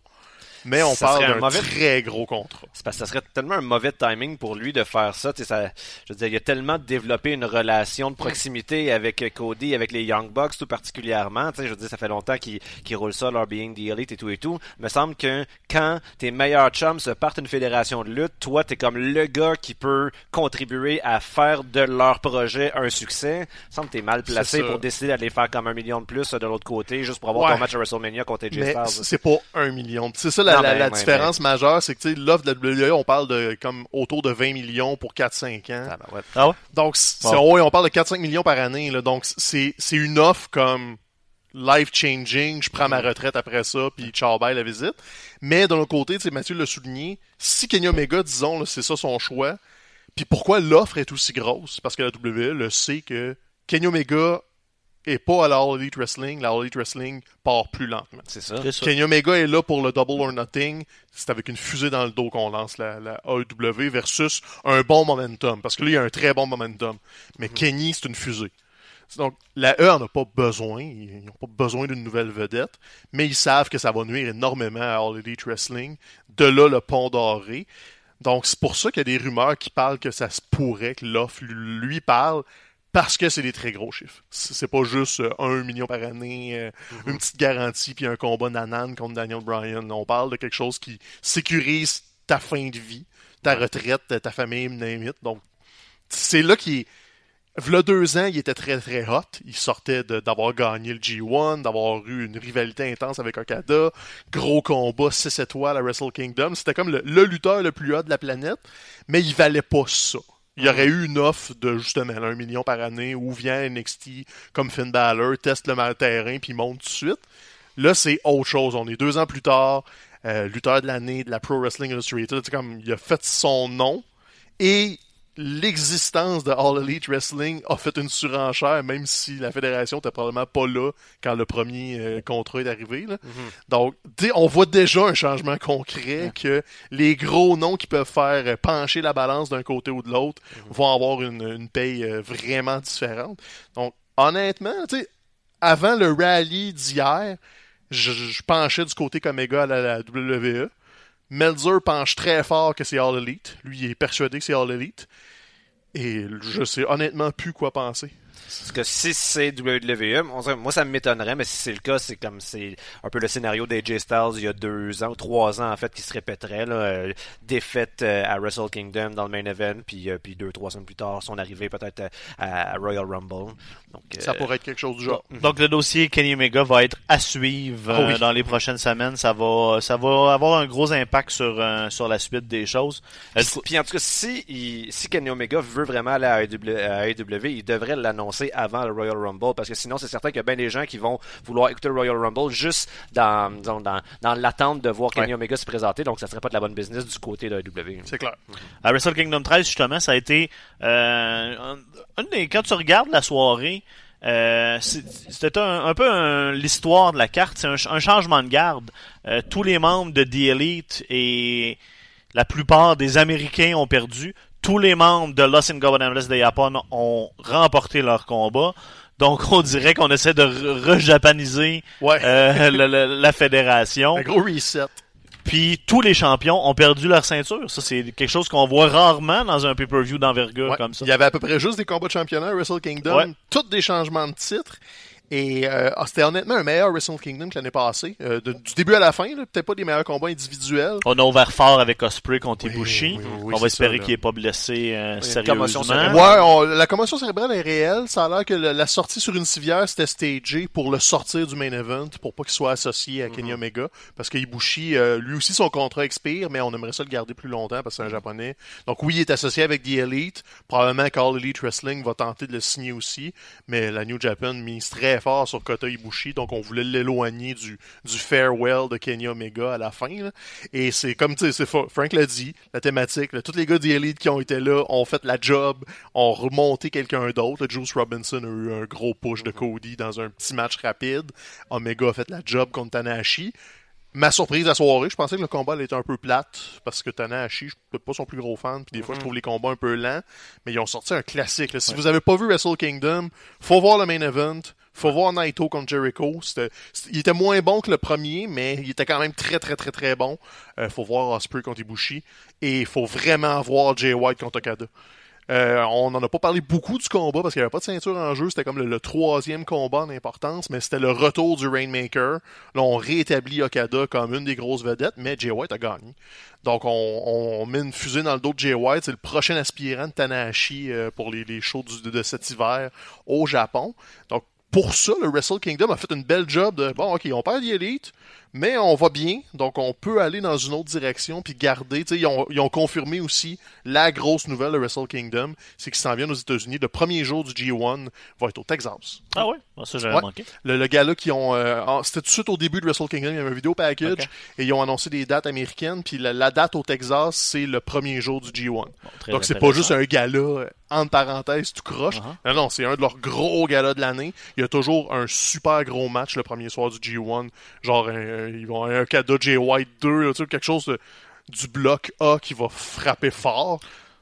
Mais on Ça parle d'un mauvais- très gros contrat. C'est parce que ça serait tellement un mauvais timing pour lui de faire ça. Ça je veux dire, il a tellement développé une relation de proximité avec Cody, avec les Young Bucks tout particulièrement. Je veux dire, ça fait longtemps qu'ils qu'ils roulent ça, leur Being the Elite et tout et tout. Il me semble que quand tes meilleurs chums se partent une fédération de lutte, toi, t'es comme le gars qui peut contribuer à faire de leur projet un succès. Il me semble que t'es mal placé pour décider d'aller faire comme un million de plus de l'autre côté juste pour avoir Ouais. ton match à WrestleMania contre AJ Styles. c'est pas un million. C'est ça la, Non, la- ouais, différence majeure, c'est que l'offre de la WWE, on parle de comme autour de 20 millions pour 4-5 ans. Ah, ben ouais? Ah ouais? Donc, Bon. on parle de 4-5 millions par année. Là, donc, c'est, c'est une offre comme life-changing. Je prends ma retraite après ça, puis ciao, bye la visite. Mais d'un autre côté, tu sais, Mathieu l'a souligné, si Kenny Omega, disons, c'est ça son choix, puis pourquoi l'offre est aussi grosse? Parce que la WWE le sait que Kenny Omega est pas à la All Elite Wrestling. La All Elite Wrestling part plus lentement. C'est ça. Kenny Omega est là pour le double or nothing. C'est avec une fusée dans le dos qu'on lance la, la AEW versus un bon momentum. Parce que là, il y a un très bon momentum. Mais Kenny, c'est une fusée. Donc, la E en a pas besoin. Ils n'ont pas besoin d'une nouvelle vedette. Mais ils savent que ça va nuire énormément à All Elite Wrestling. De là, le pont doré. Donc, c'est pour ça qu'il y a des rumeurs qui parlent que ça se pourrait que l'offre lui parle parce que c'est des très gros chiffres. C'est pas juste euh, un million par année, euh, une petite garantie puis un combat nanan contre Daniel Bryan. On parle de quelque chose qui sécurise ta fin de vie, ta retraite, ta famille, name it. Donc, c'est là qu'il est. V'là deux ans, il était très très hot. Il sortait d'avoir gagné le G1, d'avoir eu une rivalité intense avec Okada. Gros combat, 6 étoiles à Wrestle Kingdom. C'était comme le, le lutteur le plus hot de la planète, mais il valait pas ça. Il y aurait eu une offre de justement un million par année où vient NXT comme Finn Balor, teste le terrain puis monte tout de suite. Là, c'est autre chose. On est deux ans plus tard, euh, lutteur de l'année de la Pro Wrestling Illustrated. Comme il a fait son nom et l'existence de All Elite Wrestling a fait une surenchère, même si la fédération était probablement pas là quand le premier euh, contrat est arrivé. là. Donc, tu sais, on voit déjà un changement concret que les gros noms qui peuvent faire pencher la balance d'un côté ou de l'autre vont avoir une, une paye euh, vraiment différente. Donc, honnêtement, avant le rallye d'hier, je, je penchais du côté qu'Omega à la, la WWE. Melzer penche très fort que c'est All Elite. Lui, il est persuadé que c'est All Elite. Et je sais honnêtement plus quoi penser. Parce que si c'est WWE, on moi ça m'étonnerait, mais si c'est le cas, c'est comme c'est un peu le scénario d'AJ Styles il y a deux ans ou trois ans en fait qui se répéterait. Là, euh, défaite euh, à Wrestle Kingdom dans le main event, puis, euh, puis deux, trois semaines plus tard, son arrivée peut-être à, à Royal Rumble. Donc, Ça pourrait être quelque chose du genre. Donc le dossier Kenny Omega va être à suivre Ah oui. dans les prochaines semaines. Ça va, ça va avoir un gros impact sur sur la suite des choses. Puis, puis en tout cas, si, il- si Kenny Omega veut vraiment aller à AEW, il devrait l'annoncer avant le Royal Rumble parce que sinon, c'est certain qu'il y a bien des gens qui vont vouloir écouter le Royal Rumble juste dans, disons, dans, dans l'attente de voir Kenny Ouais. Omega se présenter. Donc, ça serait pas de la bonne business du côté de AEW. C'est clair. À Wrestle Kingdom 13, justement, ça a été euh, un, un des- quand tu regardes la soirée, euh, c'était un, un peu un- l'histoire de la carte, c'est un changement de garde. Euh, tous les membres de The Elite et la plupart des Américains ont perdu. Tous les membres de Los Ingobernables de Japon ont remporté leur combat. Donc, on dirait qu'on essaie de re- re-japaniser Ouais. euh, la, la- la fédération. Un gros reset. Puis tous les champions ont perdu leur ceinture. Ça, c'est quelque chose qu'on voit rarement dans un pay-per-view d'envergure Ouais. comme ça. Il y avait à peu près juste des combats de championnat à Wrestle Kingdom, Ouais. tous des changements de titre. Et euh, ah, c'était honnêtement un meilleur Wrestle Kingdom que l'année passée. Euh, de- du début à la fin, peut-être pas des meilleurs combats individuels. On a ouvert fort avec Osprey contre Ibushi. oui, oui, on va espérer qu'il n'est pas blessé euh, sérieusement. Ouais, on- la commotion cérébrale est réelle. Ça a l'air que le- la sortie sur une civière, c'était stagé pour le sortir du main event, pour pas qu'il soit associé à Kenny Omega. Parce que Ibushi, euh, lui aussi, son contrat expire, mais on aimerait ça le garder plus longtemps parce que c'est un japonais. Donc oui, il est associé avec The Elite. Probablement qu'All Elite Wrestling va tenter de le signer aussi. Mais la New Japan mise très fort sur Kota Ibushi, donc on voulait l'éloigner du, du farewell de Kenny Omega à la fin. là. Et c'est comme, tu sais, Frank l'a dit, la thématique, là, tous les gars The Elite qui ont été là ont fait la job, ont remonté quelqu'un d'autre. Juice Robinson a eu un gros push de Cody dans un petit match rapide. Omega a fait la job contre Tanahashi. Ma surprise à la soirée, je pensais que le combat allait être un peu plate parce que Tanahashi, je suis peut-être pas son plus gros fan, puis des fois je trouve les combats un peu lents, mais ils ont sorti un classique. là. Si vous avez pas vu Wrestle Kingdom, faut voir le main event, faut voir Naito contre Jericho. Il était moins bon que le premier, mais il était quand même très très très très bon. Euh, faut voir Osprey contre Ibushi et faut vraiment voir Jay White contre Okada. Euh, on n'en a pas parlé beaucoup du combat parce qu'il n'y avait pas de ceinture en jeu. C'était comme le, troisième combat d'importance, mais c'était le retour du Rainmaker. Là, on réétablit Okada comme une des grosses vedettes, mais Jay White a gagné. Donc, on, met une fusée dans le dos de Jay White. C'est le prochain aspirant de Tanahashi euh, pour les, shows de cet hiver au Japon. Donc, pour ça, le Wrestle Kingdom a fait une belle job de bon, ok, on perd l'élite, mais on va bien, donc on peut aller dans une autre direction puis garder. Tu sais, ils ont, ils ont confirmé aussi la grosse nouvelle de Wrestle Kingdom, c'est qu'ils s'en viennent aux États-Unis. Le premier jour du G1 va être au Texas. Ah ouais? Ah, ça, j'avais Ouais. manqué. Le, le gars-là qui ont. euh, en- C'était tout de suite au début de Wrestle Kingdom, il y avait un vidéo package et ils ont annoncé des dates américaines. Puis la, la date au Texas, c'est le premier jour du G1. Bon, Donc c'est pas juste un gala euh, entre parenthèses tout croche. Uh-huh. Non, non, c'est un de leurs gros galas de l'année. Il y a toujours un super gros match le premier soir du G1. Genre, un- ils vont un cadeau J White 2, là, tu sais, quelque chose de- du bloc A qui va frapper fort.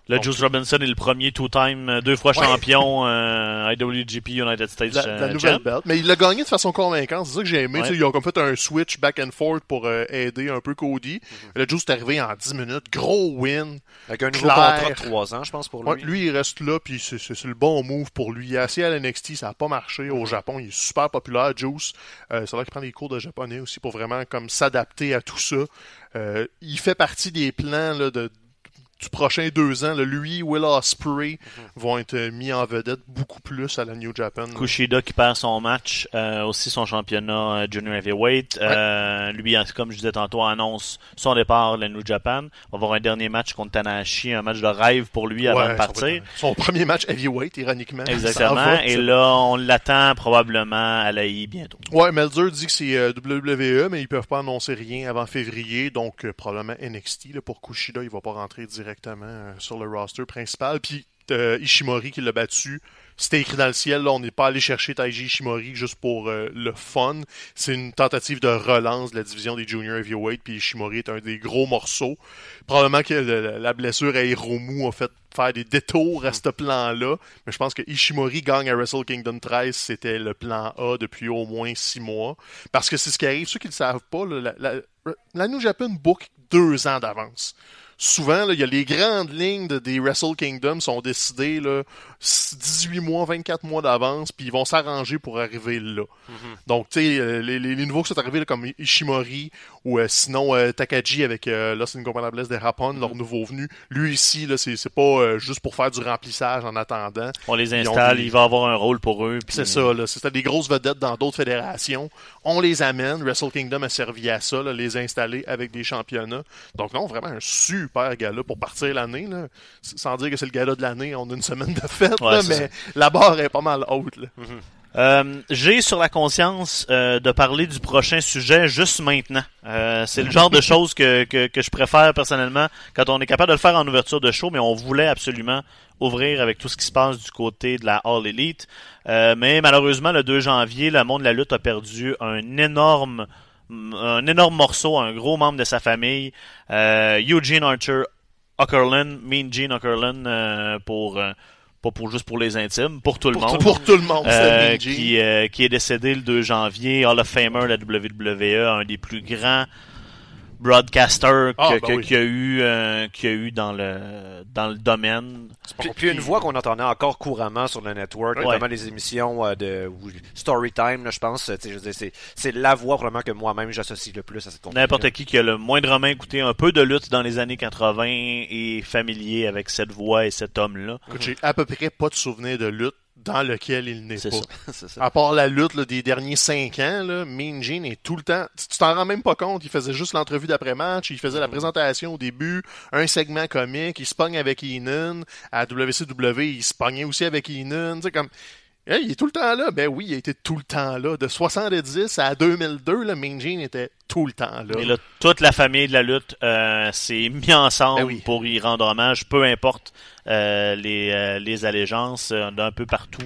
Le Donc, Juice Robinson est le premier two-time, euh, deux fois champion euh, IWGP United States La, euh, la nouvelle champ. belt. Mais il l'a gagné de façon convaincante. C'est ça que j'ai aimé. Ouais. Tu sais, Ils ont comme fait un switch back and forth pour euh, aider un peu Cody. Mm-hmm. Le Juice est arrivé en 10 minutes. Gros win. Avec un nouveau Clair. contrat de 3 ans, je pense, pour lui. Ouais, lui, il reste là, puis c'est c'est- c'est le bon move pour lui. Il est assis à l'NXT, ça n'a pas marché. Au Japon, il est super populaire, Juice. Euh, c'est là qu'il prend des cours de japonais aussi pour vraiment comme s'adapter à tout ça. Euh, il fait partie des plans là, de, du prochain deux ans. là. Lui, Will Ospreay vont être mis en vedette beaucoup plus à la New Japan. Kushida qui perd son match, euh, aussi son championnat euh, Junior Heavyweight. Euh, lui, comme je disais tantôt, annonce son départ de la New Japan. On va avoir un dernier match contre Tanahashi, un match de rêve pour lui avant Ouais, de partir. Son, son premier match heavyweight, ironiquement. Exactement. va, Et là, on l'attend probablement à l'AI bientôt. Ouais, Melzer dit que c'est euh, WWE, mais ils peuvent pas annoncer rien avant février, donc euh, probablement NXT. Là, pour Kushida, il va pas rentrer directement euh, sur le roster principal. Puis euh, Ishimori qui l'a battu, c'était écrit dans le ciel. Là, on n'est pas allé chercher Taiji Ishimori juste pour euh, le fun. C'est une tentative de relance de la division des Junior Heavyweight, puis Ishimori est un des gros morceaux. Probablement que le- la blessure à Hiromu a fait faire des détours à ce plan-là, mais je pense que Ishimori gagne à Wrestle Kingdom 13, c'était le plan A depuis au moins six mois. Parce que c'est ce qui arrive, ceux qui ne le savent pas, là, la, la, la New Japan book deux ans d'avance. Souvent, là, il y a les grandes lignes de- des Wrestle Kingdom sont décidées là, 18 mois, 24 mois d'avance, puis ils vont s'arranger pour arriver là. Donc, tu sais, euh, les, les, les nouveaux qui sont arrivés là, comme Ishimori ou euh, sinon euh, Takagi avec euh, Lost Incomparable des Rapon, leur nouveau venu, lui ici, là, c'est c'est pas euh, juste pour faire du remplissage en attendant. On les installe, des- il va avoir un rôle pour eux. puis- C'est ça, là. C'était des grosses vedettes dans d'autres fédérations. On les amène. Wrestle Kingdom a servi à ça, là, les installer avec des championnats. Donc non, vraiment un super gala pour partir l'année. là. Sans dire que c'est le gala de l'année, on a une semaine de fête, Ouais, là, mais la barre est pas mal haute. Là. Euh, J'ai sur la conscience euh, de parler du prochain sujet juste maintenant. Euh, c'est le genre de choses que, que, que je préfère personnellement quand on est capable de le faire en ouverture de show, mais on voulait absolument ouvrir avec tout ce qui se passe du côté de la All Elite. Mais malheureusement, le 2 janvier, le monde de la lutte a perdu un énorme un énorme morceau, un gros membre de sa famille, Eugene Archer Ockerlund, Mean Gene Ockerlund, euh, pour pas pour juste pour les intimes, pour tout le Pour, monde. pour tout le monde, Euh, qui, euh, qui est décédé le 2 janvier, Hall of Famer de la WWE, un des plus grands broadcaster Ah, que- ben que- oui. qu'il y a eu, euh, qu'il y a eu dans le dans le domaine. Puis, puis une voix qu'on entendait encore couramment sur le network, Ouais. notamment les émissions euh, de ou Storytime, là, je pense. tu sais, je veux dire, C'est c'est la voix probablement que moi-même j'associe le plus à cette compagnie. N'importe qui qui a le moindrement écouté un peu de lutte dans les années 80 est familier avec cette voix et cet homme-là. Écoute, j'ai à peu près pas de souvenir de lutte dans lequel il n'est pas. ça. C'est ça. À part la lutte là, des derniers cinq ans, là, Mean Gene est tout le temps. Tu t'en rends même pas compte. Il faisait juste l'entrevue d'après-match, il faisait la présentation au début, un segment comique, il se pogne avec Heenan. À WCW, il se pognait aussi avec Heenan. Tu sais, comme. Hey, il est tout le temps là. Ben oui, il a été tout le temps là. De 70 à 2002, là, Mean Gene était tout le temps là. Et là, toute la famille de la lutte euh, s'est mis ensemble Ben oui. pour y rendre hommage, peu importe euh, les, euh, les allégeances euh, d'un peu partout.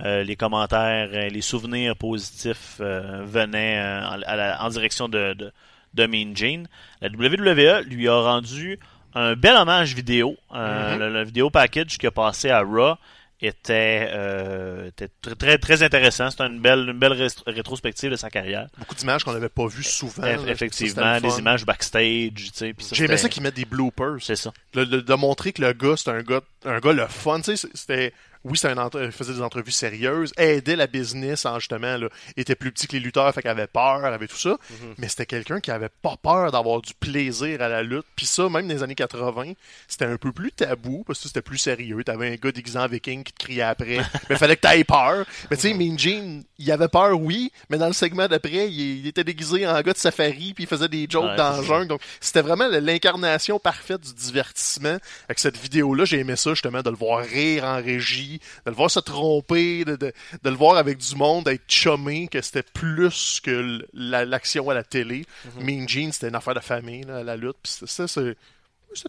Les commentaires, les souvenirs positifs venaient en, à la- en direction de, de, de Mean Gene. La WWE lui a rendu un bel hommage vidéo. Mhm. le, le vidéo package qui a passé à Raw était, euh, était très, très, très intéressant. C'était une belle, une belle ré- rétrospective de sa carrière. Beaucoup d'images qu'on n'avait pas vues souvent. là. Effectivement, des images backstage, J'aimais ça qu'ils mettent des bloopers. C'est ça. De montrer que le gars, c'était un gars, un gars le fun, tu sais, c'était, oui, c'était un il faisait des entrevues sérieuses, aidait la business en justement, là, était plus petit que les lutteurs, fait qu'il avait peur, avait tout ça, Mhm. mais c'était quelqu'un qui avait pas peur d'avoir du plaisir à la lutte, puis ça, même dans les années 80, c'était un peu plus tabou, parce que c'était plus sérieux, t'avais un gars déguisé en viking qui te criait après, mais fallait que t'aies peur, mais tu sais, Mean Gene, il avait peur, oui, mais dans le segment d'après, il, il était déguisé en gars de safari, puis il faisait des jokes Ouais, dans c'est le jungle, donc c'était vraiment l'incarnation parfaite du divertissement. Avec cette vidéo-là, j'ai aimé ça justement de le voir rire en régie, de le voir se tromper, de, de, de le voir avec du monde, d'être chumé, que c'était plus que l'action à la télé. Mean Gene, c'était une affaire de famille, là, la lutte, puis ça, c'est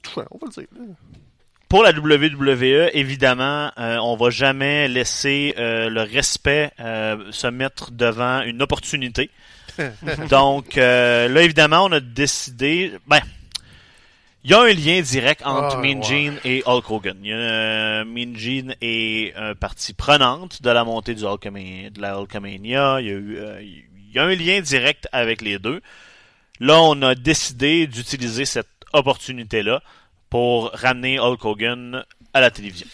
touchant, on va le dire. là. Pour la WWE, évidemment, euh, on va jamais laisser euh, le respect euh, se mettre devant une opportunité. Donc euh, là, évidemment, on a décidé. Ben, il y a un lien direct entre Ah, Mean ouais. Gene et Hulk Hogan. Il y a, euh, mean Gene est un partie prenante de la montée du Hulkamania, de la Hulkamania. Il y a eu, euh, il y a un lien direct avec les deux. Là, on a décidé d'utiliser cette opportunité-là pour ramener Hulk Hogan à la télévision.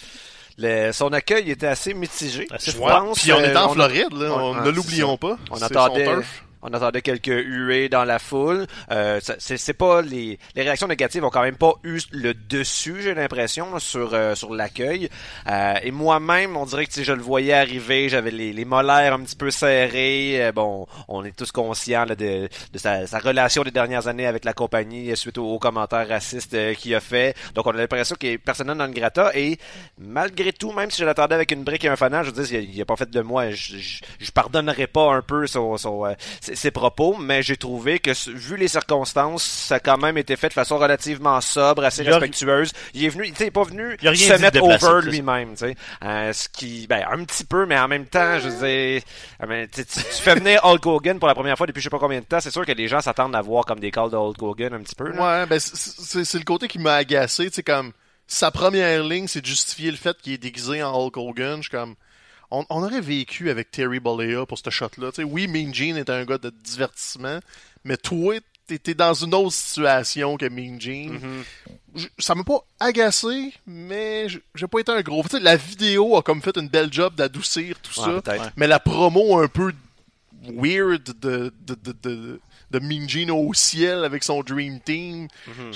Le- son accueil était assez mitigé. Assez je froid. pense. Puis on Euh, était en a- Floride, là, on, ne l'oublions pas. On turf. On entendait quelques huées dans la foule. Euh, c'est pas les, les réactions négatives ont quand même pas eu le dessus, j'ai l'impression, sur euh, sur l'accueil. Euh, et moi-même, on dirait que si je le voyais arriver, j'avais les, les molaires un petit peu serrés. Euh, bon, on est tous conscients là, de, de sa, sa relation des dernières années avec la compagnie euh, suite aux, commentaires racistes euh, qu'il a fait. Donc, on a l'impression qu'il est personnel non grata. Et malgré tout, même si je l'attendais avec une brique et un fanal, je veux dire, il, il a pas fait de moi. Je, je, je pardonnerais pas un peu son, son, ses, propos, mais j'ai trouvé que, vu les circonstances, ça a quand même été fait de façon relativement sobre, assez Il respectueuse. Il est venu, tu sais, il est pas venu Il se mettre over lui-même, tu sais. Euh, ce qui, ben, un petit peu, mais en même temps, je veux dire, euh, mais tu, fais venir Hulk Hogan pour la première fois depuis je sais pas combien de temps, c'est sûr que les gens s'attendent à voir comme des calls de Hulk Hogan un petit peu, là. Ouais, ben c'est le côté qui m'a agacé, tu sais, comme sa première ligne, c'est de justifier le fait qu'il est déguisé en Hulk Hogan. Je suis comme, on, on aurait vécu avec Terry Bollea pour ce shot-là. Oui, Mean Gene est un gars de divertissement, mais toi, t'es dans une autre situation que Mean Gene. Je- Ça m'a pas agacé, mais je- j'ai pas été un gros. La vidéo a comme fait une belle job d'adoucir tout Ouais, ça. Mais la promo un peu weird de, de, de, de, de Gene au ciel avec son Dream Team.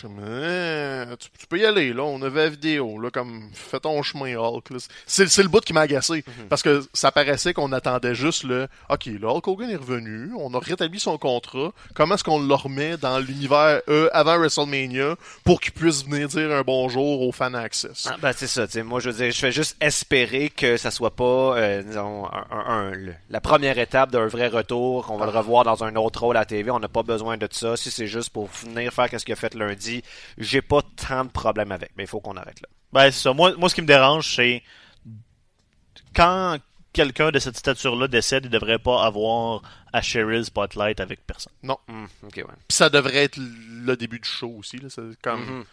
Comme, Ah, tu, tu peux y aller, là. On avait la vidéo, là, comme, fais ton chemin, Hulk. C'est le bout qui m'a agacé. Parce que ça paraissait qu'on attendait juste le, OK, là, Hulk Hogan est revenu. On a rétabli son contrat. Comment est-ce qu'on le remet dans l'univers euh, avant WrestleMania pour qu'il puisse venir dire un bonjour aux fan access? Ah, ben c'est ça, tu sais, moi je veux dire, je fais juste espérer que ça soit pas euh, disons, un, un- la première étape d'un vrai retour, qu'on va le revoir dans un autre rôle à la TV, on n'a pas besoin de ça. Si c'est juste pour venir faire qu'est-ce qu'il a fait lundi, j'ai pas tant de problèmes avec, mais il faut qu'on arrête là. Ben, c'est ça. Moi, moi, ce qui me dérange, c'est quand quelqu'un de cette stature-là décède, il devrait pas avoir à share le spotlight avec personne. Non. Ok, ouais. Puis ça devrait être le début du show aussi. Là. C'est comme Mhm.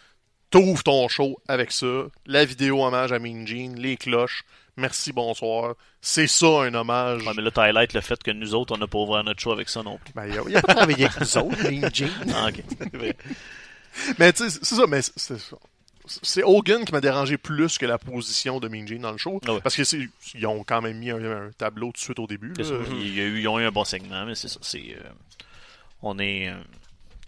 t'ouvres ton show avec ça, la vidéo hommage à Mean Gene, les cloches, merci, bonsoir. C'est ça un hommage. Ouais, mais là, tu highlights le fait que nous autres, on n'a pas ouvert notre show avec ça non plus. Ben, il a, il a pas travaillé avec nous autres, Mean Gene. Ah, ok. Mais tu sais, c'est ça, mais c'est ça. C'est Hogan qui m'a dérangé plus que la position de Mean Gene dans le show. Ah ouais. Parce que ils ont quand même mis un, un tableau tout de suite au début. Là. ça. A ils ont eu un bon segment, mais c'est ça. C'est, euh, on est euh,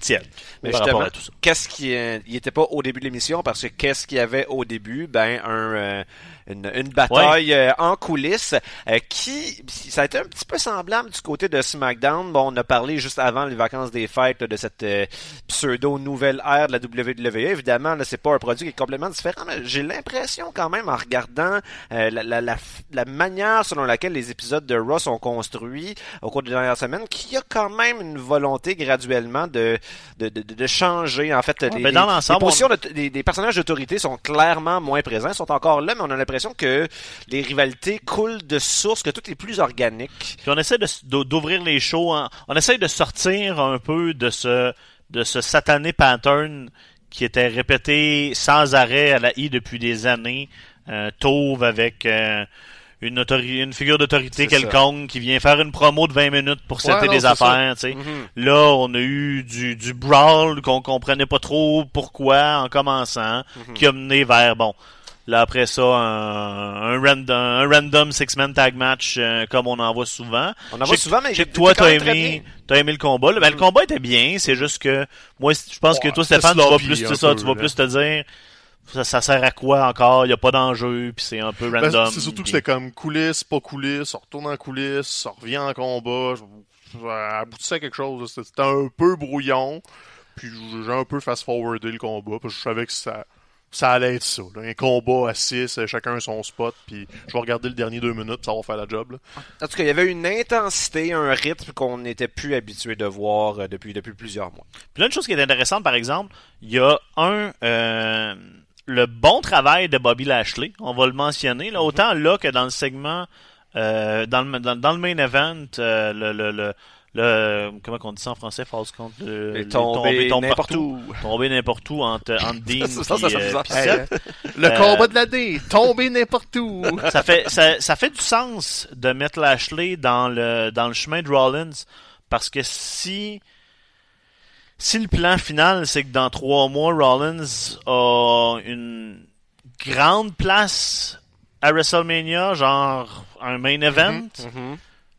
tiède Mais par justement, à tout ça. qu'est-ce qui euh, il était pas au début de l'émission parce que qu'est-ce qu'il y avait au début? Ben un euh, une, une bataille euh, en coulisses euh, qui ça a été un petit peu semblable du côté de SmackDown. Bon, on a parlé juste avant les vacances des fêtes là, de cette euh, pseudo nouvelle ère de la WWE. Évidemment, là c'est pas un produit qui est complètement différent, mais j'ai l'impression quand même en regardant euh, la, la, la, la manière selon laquelle les épisodes de Raw sont construits au cours des dernières semaines, qu'il y a quand même une volonté graduellement de de, de, de changer. En fait, les, ben, dans les- les positions de- des, des personnages d'autorité sont clairement moins présents, sont encore là, mais on a l'impression que les rivalités coulent de source, que tout est plus organique. Puis on essaie d'ouvrir les shows, en- on essaie de sortir un peu de ce de ce satané pattern qui était répété sans arrêt à la I depuis des années. Euh, Tauve avec euh, une, figure d'autorité ça. quelconque qui vient faire une promo de 20 minutes pour setter des affaires. sais. Là, on a eu du, du brawl qu'on comprenait pas trop pourquoi en commençant, Mhm. qui a mené vers bon. Là après ça, un, un random, un random six-man tag match euh, comme on en voit souvent. On en voit souvent, mais que toi t'as aimé. Mm. t'as aimé le combat. là. Ben, le combat était bien, c'est juste que moi, je pense que toi c'était Stéphane, tu vas plus c'est ça, peu, tu vas plus te dire ça, ça sert à quoi encore, il y a pas d'enjeu, puis c'est un peu Ben, random. c'est surtout que c'était comme coulisses, pas coulisses, on retourne en coulisses, on revient en combat, je- je- aboutissait à quelque chose. là. C'était c'était un peu brouillon, puis j'ai un peu fast-forwardé le combat, parce que je savais que ça, ça allait être ça. là. Un combat à 6, chacun son spot, puis je vais regarder le dernier deux minutes, ça va faire la job. là. En tout cas, il y avait une intensité, un rythme qu'on n'était plus habitué de voir euh, depuis, depuis plusieurs mois. Puis là, une chose qui est intéressante, par exemple, il y a un euh, le bon travail de Bobby Lashley, on va le mentionner, là, autant là que dans le segment, euh, dans, le, dans, dans le main event, euh, le, le, le, le- comment on dit ça en français, false count, le, Les les tombées tombent n'importe partout, tombées n'importe où entre, entre Dean Ça, ça, puis, ça, euh. Le Euh, combat de l'année, tombé n'importe où. ça fait ça, ça fait du sens de mettre Lashley dans le dans le chemin de Rollins parce que si si le plan final c'est que dans trois mois Rollins a une grande place à WrestleMania genre un main event Mhm.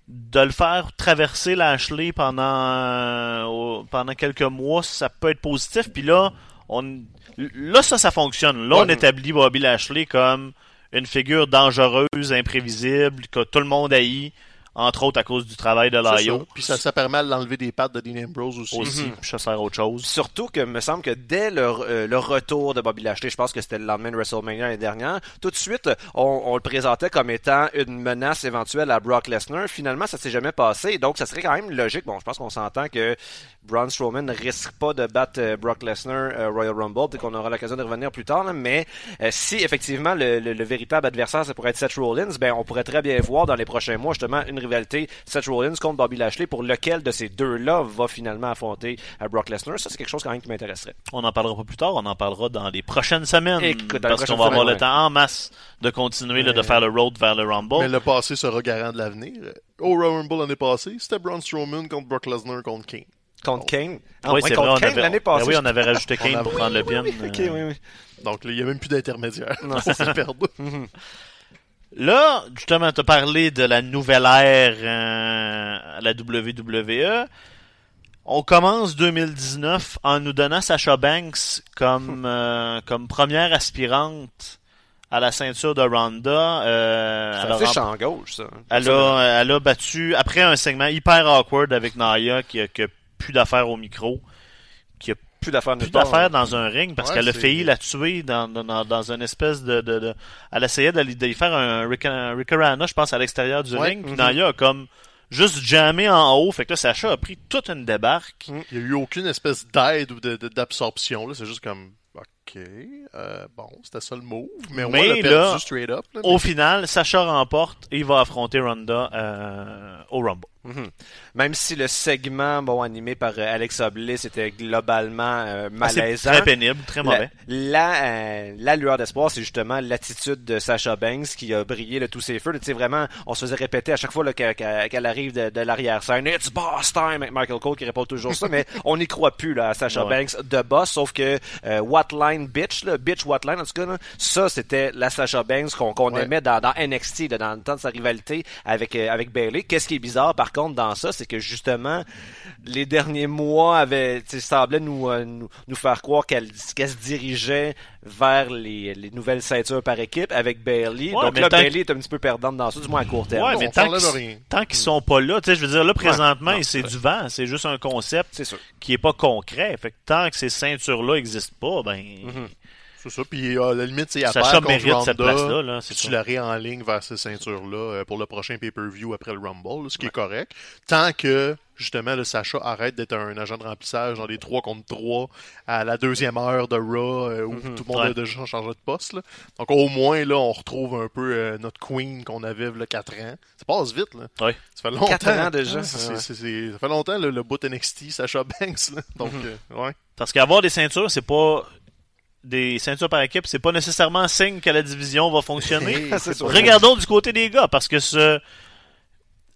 De le faire traverser Lashley pendant euh, pendant quelques mois ça peut être positif. Puis là on là ça ça fonctionne. Là on établit Bobby Lashley comme une figure dangereuse imprévisible que tout le monde haït entre autres à cause du travail de. Laio Puis ça, ça permet d'enlever des pattes de Dean Ambrose aussi. aussi puis ça sert à autre chose Surtout que me semble que dès le, euh, le retour de Bobby Lashley, je pense que c'était le lendemain de WrestleMania l'année dernière, tout de suite, on, on le présentait comme étant une menace éventuelle à Brock Lesnar. Finalement, ça s'est jamais passé. Donc, ça serait quand même logique. Bon, je pense qu'on s'entend que Braun Strowman ne risque pas de battre euh, Brock Lesnar euh, Royal Rumble, peut-être qu'on aura l'occasion de revenir plus tard. là, mais euh, si effectivement le, le- le véritable adversaire, ça pourrait être Seth Rollins, ben on pourrait très bien voir dans les prochains mois justement une rivalité Seth Rollins contre Bobby Lashley pour lequel de ces deux-là va finalement affronter euh, Brock Lesnar. Ça, c'est quelque chose quand même qui m'intéresserait. on en parlera pas plus tard on en parlera dans les prochaines semaines Écoute, parce qu'on va avoir le temps en masse de continuer là, de faire le road vers le Rumble Mais le passé sera garant de l'avenir. Au Rumble l'année passée, c'était Braun Strowman contre Brock Lesnar contre King. Contre Kane? Ah, oui, c'est vrai, on Kane avait, l'année ben passée. oui, on avait rajouté Kane pour prendre le pin. Ok, euh, oui, oui. Donc là, il n'y a même plus d'intermédiaire. Non, On s'est perdu. Là, justement, tu as parlé de la nouvelle ère euh, à la WWE. On commence 2019 en nous donnant Sasha Banks comme, euh, comme première aspirante à la ceinture de Ronda. Euh, elle, a Ça fait rem- champ gauche, ça. elle, a, elle a battu, après un segment hyper awkward avec Naya qui a, qui a plus d'affaires au micro, a Plus d'affaires plus d'affaires dans un ring parce Ouais, qu'elle a failli la tuer dans, dans, dans, une espèce de, de, de- Elle essayait d'aller d'aller faire un un Rickarana, je pense, à l'extérieur du Ouais, ring. Puis mhm. Naya a comme juste jammé en haut. Fait que là, Sacha a pris toute une débarque. Il n'y a eu aucune espèce d'aide ou d'absorption. là. C'est juste comme Ok. Euh, bon, c'était ça le move. Mais, Mais perdu straight up. là, Au final, Sacha remporte et il va affronter Ronda euh, au Rumble. Mhm. Même si le segment, bon, animé par euh, Alexa Bliss était globalement euh, Ah, malaisant. très pénible, très mauvais. La, la, euh, la lueur d'espoir, c'est justement l'attitude de Sasha Banks qui a brillé le tous ses feux. Tu sais, vraiment, on se faisait répéter à chaque fois qu'elle arrive de, de l'arrière-scène. It's boss time avec Michael Cole qui répond toujours ça, mais on n'y croit plus là, à Sasha Ouais. Banks de boss, sauf que euh, What Line Bitch, là, Bitch What Line en tout cas, là, ça c'était la Sasha Banks qu'on Ouais. aimait dans, dans NXT, là, dans le temps de sa rivalité avec, euh, avec Bailey. Qu'est-ce qui est bizarre par contre dans ça, c'est que justement, les derniers mois avaient, tu sais, semblaient nous, euh, nous, nous faire croire qu'elle se dirigeait vers les, les nouvelles ceintures par équipe avec Bailey. Ouais, Donc là, Bailey est un petit peu perdante dans ça, du moins à court terme. Ouais, mais tant qu'ils qu'ils sont pas là, tu sais, je veux dire, là, présentement, c'est du vent, c'est juste un concept C'est sûr. qui est pas concret. Fait que tant que ces ceintures-là existent pas, ben, Mhm. C'est ça. Puis euh, à la limite, c'est à Sacha mérite cette place-là, là, c'est Tu l'aurais en ligne vers ces ceintures-là euh, pour le prochain pay-per-view après le Rumble, là, ce qui est correct. Tant que, justement, le Sacha arrête d'être un agent de remplissage dans les 3 contre 3 à la deuxième heure de Raw euh, où tout le monde Ouais. a déjà changé de poste. là. Donc au moins, là, on retrouve un peu euh, notre queen qu'on avait il y a 4 ans. Ça passe vite, là. Ouais. Ça fait longtemps. Quatre ans déjà. Ouais, c'est- Ouais. c'est- c'est- ça fait longtemps, le, le bout NXT, Sacha Banks. Là. Donc, Mhm. euh, ouais. Parce qu'avoir des ceintures, c'est pas des ceintures par équipe, c'est pas nécessairement signe que la division va fonctionner. Regardons du côté des gars, parce que ce.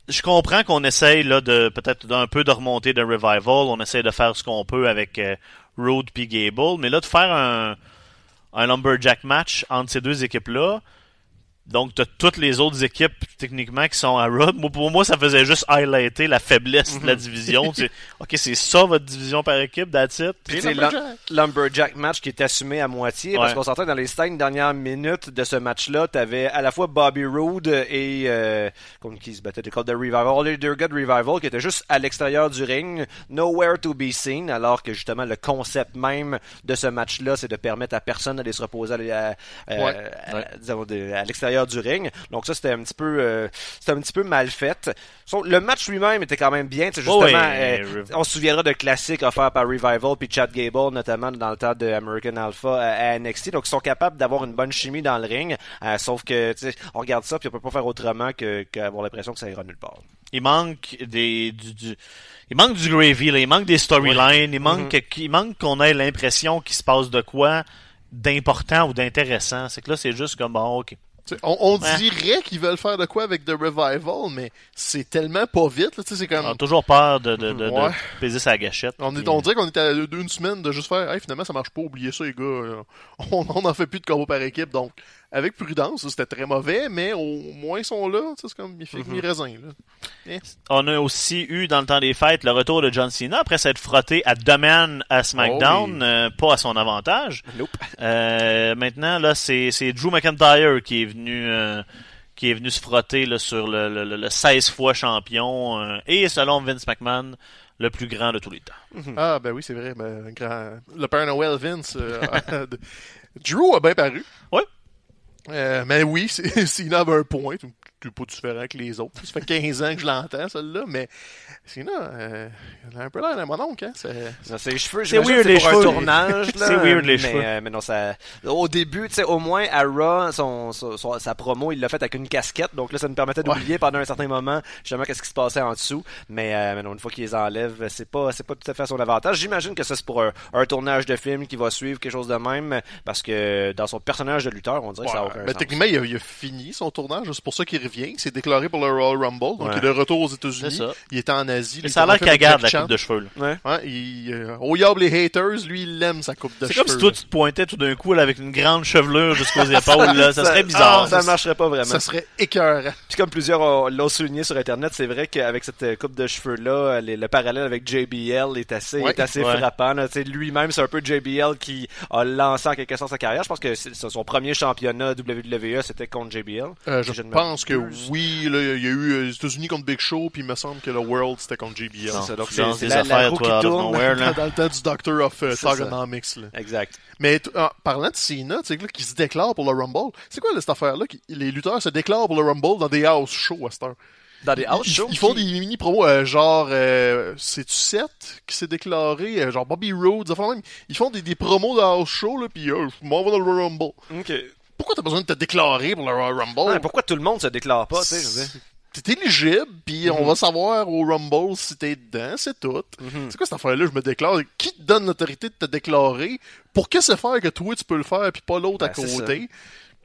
Je comprends qu'on essaye là de peut-être d'un peu de remonter de revival, on essaye de faire ce qu'on peut avec euh, Road puis Gable, mais là de faire un un lumberjack match entre ces deux équipes là, donc t'as toutes les autres équipes techniquement qui sont à Road. Moi, pour moi, ça faisait juste highlighter la faiblesse de la division. Tu sais, ok, c'est ça votre division par équipe, that's it. Puis, Lumberjack. Lumberjack match qui est assumé à moitié, parce Ouais. qu'on s'entend que dans les cinq dernières minutes de ce match-là, t'avais à la fois Bobby Roode et euh, comme qui se battait des de Revival, All Dear God Revival, qui était juste à l'extérieur du ring, nowhere to be seen, alors que justement le concept même de ce match-là, c'est de permettre à personne d'aller se reposer à, à- à- Ouais. à- disons, de- à l'extérieur du ring. Donc ça, c'était un petit peu, euh, c'était un petit peu mal fait. So, le match lui-même était quand même bien, c'est justement. Euh, on se souviendra de classiques offerts par Revival puis Chad Gable, notamment dans le temps de American Alpha à, à NXT. Donc, ils sont capables d'avoir une bonne chimie dans le ring. euh, sauf que, on regarde ça puis on peut pas faire autrement que qu'avoir l'impression que ça ira nulle part. il manque des du, du- il manque du gravy là, il manque des storylines, il manque Mhm. que- il manque qu'on ait l'impression qu'il se passe de quoi d'important ou d'intéressant. C'est que là c'est juste comme bon, OK. On, on Ouais. dirait qu'ils veulent faire de quoi avec The Revival, mais c'est tellement pas vite. Là, c'est comme... On a toujours peur de de, de, de Ouais. peser sa gâchette. On, est, Puis, on dirait qu'on était à une semaine de juste faire hey, finalement ça marche pas, oubliez ça les gars. euh, On on n'en fait plus de combo par équipe. Donc avec prudence, c'était très mauvais, mais au moins ils sont là. C'est comme mi raisin. Là. On a aussi eu dans le temps des fêtes le retour de John Cena après s'être frotté à domaine à SmackDown, Oh oui. euh, pas à son avantage. Nope. Euh, maintenant, là, c'est, Drew McIntyre qui est venu, euh, qui est venu se frotter là, sur le, le, le- le 16 fois champion euh, et selon Vince McMahon, le plus grand de tous les temps. Ah ben oui, c'est vrai. Ben, grand... Le Père Noël Vince. euh, Drew a bien paru. Ouais. Euh, mais oui, c'est- Cena avait un point. tout pas différent que les autres. Ça fait 15 ans que je l'entends, celle-là, mais Cena, euh, il a un peu l'air d'un mon oncle, hein? C'est... Ses cheveux, C'est j'imagine weird, que les c'est pour cheveux. un tournage. là, C'est weird, les mais, cheveux. euh, mais non, ça. Au début, tu sais, au moins à Raw, son, son- son- sa promo, il l'a fait avec une casquette, donc là, ça nous permettait d'oublier pendant un certain moment justement qu'est-ce qui se passait en dessous. Mais, euh, mais non, une fois qu'il les enlève, c'est pas, c'est pas tout à fait à son avantage. J'imagine que ça c'est pour un, un tournage de film qui va suivre quelque chose de même, parce que dans son personnage de lutteur, on dirait que ça a aucun mais sens. Techniquement, il a, il a fini son tournage. C'est pour ça qu'il revient. Il s'est déclaré pour le Royal Rumble. Donc, Ouais. il est de retour aux C'est États-Unis. ça. Il était en Asie. Ça a l'air qu'il garde la coupe de cheveux. Là. Ouais. Ouais, il, euh, au Yab les haters, lui, il aime sa coupe de C'est cheveux. comme si toi tu te pointais tout d'un coup là, avec une grande chevelure jusqu'aux épaules. Là. Ça serait bizarre. ah, ça marcherait pas vraiment. Ça serait écœurant. Puis comme plusieurs ont- l'ont souligné sur Internet, c'est vrai qu'avec cette euh, coupe de cheveux-là, le parallèle avec JBL est assez, Ouais. est assez Ouais. frappant. là. Tu sais, Lui-même, c'est un peu JBL qui a lancé en quelque sorte sa carrière. Je pense que c'est- c'est son premier championnat WWE, c'était contre JBL. Euh, je pense que oui. Là, il y a eu euh, les États-Unis contre Big Show, puis il me semble que le World c'était contre JBL. Non, ça, donc c'est- c'est des la- la affaires, roue toi, qui out of tourne. nowhere, là. Dans le temps du Doctor of C'est ça. Thugonomics. Là. Exact. Mais t- en parlant de Cena, tu sais, qui se déclare pour le Rumble, c'est quoi là, cette affaire-là? qui- Les lutteurs se déclarent pour le Rumble dans des house shows à cette heure? Dans des house shows. ils font qui- des mini promos, euh, genre, euh, c'est-tu Seth qui s'est déclaré, euh, genre Bobby Rhodes, enfin même, ils font des, des promos de house show, là, euh, je m'en vais dans le Rumble. Ok. Pourquoi t'as besoin de te déclarer pour le Rumble? Ouais, pourquoi tout le monde se déclare pas, tu sais, je veux dire? T'es éligible, puis Mhm. on va savoir au Rumble si t'es dedans, c'est tout. C'est quoi cette affaire-là, je me déclare? Qui te donne l'autorité de te déclarer? Pour que c'est faire que toi tu peux le faire, puis pas l'autre à Ben, c'est côté?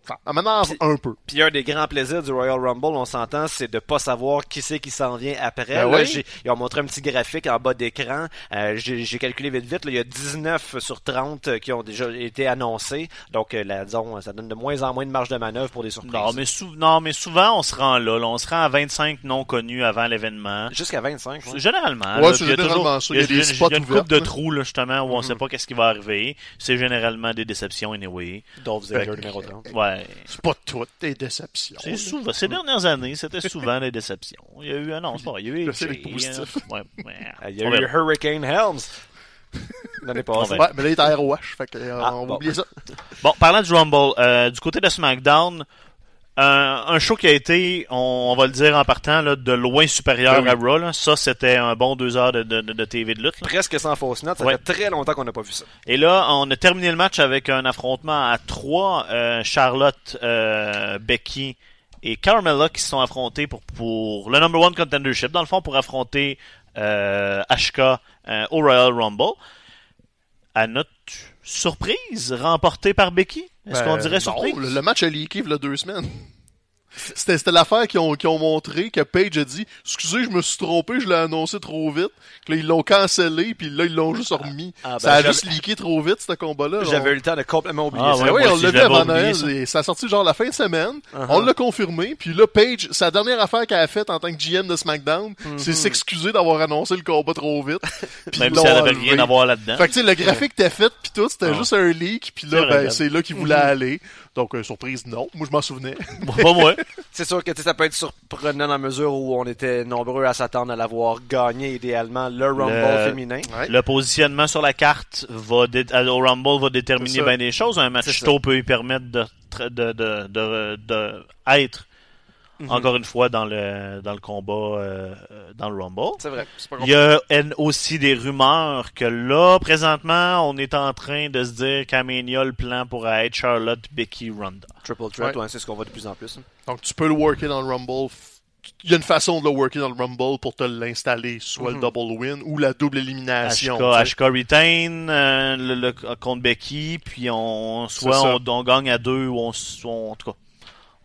Ça m'énerve Puis- un peu. Puis un des grands plaisirs du Royal Rumble, on s'entend, c'est de pas savoir qui c'est qui s'en vient après. Ben Là, oui. ils ont montré un petit graphique en bas d'écran. Euh, j'ai j'ai calculé vite vite, là, il y a 19 sur 30 euh, qui ont déjà été annoncés. Donc, euh, là, disons, ça donne de moins en moins de marge de manœuvre pour des surprises. Non mais, sou- non, mais souvent, on se rend là, là. On se rend à 25 non connus avant l'événement. Jusqu'à 25. ouais. Généralement. Ouais, c'est puis il y a généralement. Il y a des il spots y a une coupe de là. trous, là, justement, où on sait pas qu'est-ce qui va arriver. C'est généralement des déceptions, anyway. Dolph Ziggler numéro 30. Ouais. C'est pas toutes tes déceptions. C'est souvent, ces dernières années, c'était souvent des déceptions. Il y a eu, ah non, c'est pas vrai, il y a eu, d'être il y a- positif. ouais, ouais. Il y a On eu verra. Hurricane Helms. L'année passée. Ouais, mais là, il est à ROH, fait que, euh, Ah, on va bon. oublier ça. Bon, parlant du Rumble, euh, du côté de SmackDown, un, un show qui a été, on, on va le dire en partant, là, de loin supérieur Ben à Raw. là. Ça, c'était un bon deux heures de, de, de- TV de lutte. là. Presque sans fausse note. Ça Ouais. fait très longtemps qu'on n'a pas vu ça. Et là, on a terminé le match avec un affrontement à trois. euh, Charlotte, euh, Becky et Carmella qui se sont affrontés pour, pour le number one contendership. Dans le fond, pour affronter euh, euh, au Royal Rumble. À notre surprise, remporté par Becky. Est-ce Ben, qu'on dirait non, surprise? le, le match a leaké il y a deux semaines. C'était, c'était l'affaire qu'ils ont, qu'ils ont montré que Page a dit Excusez, je me suis trompé, je l'ai annoncé trop vite. Que là, ils l'ont cancellé, puis là, ils l'ont juste remis. Ah, ben, ça a j'avais- juste leaké trop vite, ce combat-là. J'avais On- eu le temps de complètement oublier Ah, ça. ouais, oui, on l'a vu avant oublié, Noël. ça. et Ça a sorti genre la fin de semaine. Uh-huh. On l'a confirmé. Puis là, Paige, sa dernière affaire qu'elle a faite en tant que GM de SmackDown, Mm-hmm. c'est s'excuser d'avoir annoncé le combat trop vite. Puis Même si elle avait rien à voir là-dedans. Fait que tu sais, le graphique était fait puis tout, c'était Ah. juste un leak. Puis là, ben, c'est là qu'il voulait aller. Donc, euh, surprise, non. Moi, je m'en souvenais. Bon, pas moi. C'est sûr que tu sais, ça peut être surprenant dans la mesure où on était nombreux à s'attendre à l'avoir gagné idéalement le Rumble Le- féminin. Ouais. Le positionnement sur la carte va dé- euh, au Rumble va déterminer bien des choses. Un match tôt peut y permettre de, tra- de, de, de, de être Mhm. encore une fois dans le dans le combat euh, dans le Rumble. C'est vrai. C'est pas Il y a en- aussi des rumeurs que là, présentement, on est en train de se dire qu'Aménia, le plan pourrait être Charlotte, Becky, Ronda. Triple threat, Ouais. ouais, c'est ce qu'on voit de plus en plus. hein. Donc, tu peux le worker dans le Rumble. Il y a une façon de le worker dans le Rumble pour te l'installer, soit le double win ou la double élimination. Ashka retain euh, le, le- contre Becky, puis on soit on, on gagne à deux ou on- en tout cas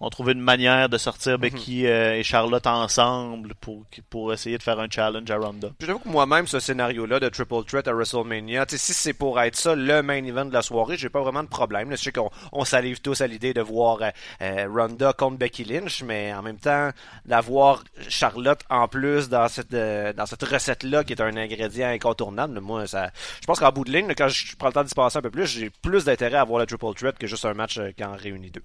on trouve une manière de sortir Mhm. Becky euh, et Charlotte ensemble pour pour essayer de faire un challenge à Ronda. J'avoue que moi-même, ce scénario-là de Triple Threat à WrestleMania, tu sais, si c'est pour être ça le main event de la soirée, j'ai pas vraiment de problème. là. Je sais qu'on on salive tous à l'idée de voir euh, euh, Ronda contre Becky Lynch, mais en même temps, d'avoir Charlotte en plus dans cette euh, dans cette recette-là qui est un ingrédient incontournable, moi, ça, je pense qu'en bout de ligne, là, quand je prends le temps d'y passer un peu plus, j'ai plus d'intérêt à voir le Triple Threat que juste un match euh, qui en réunit deux.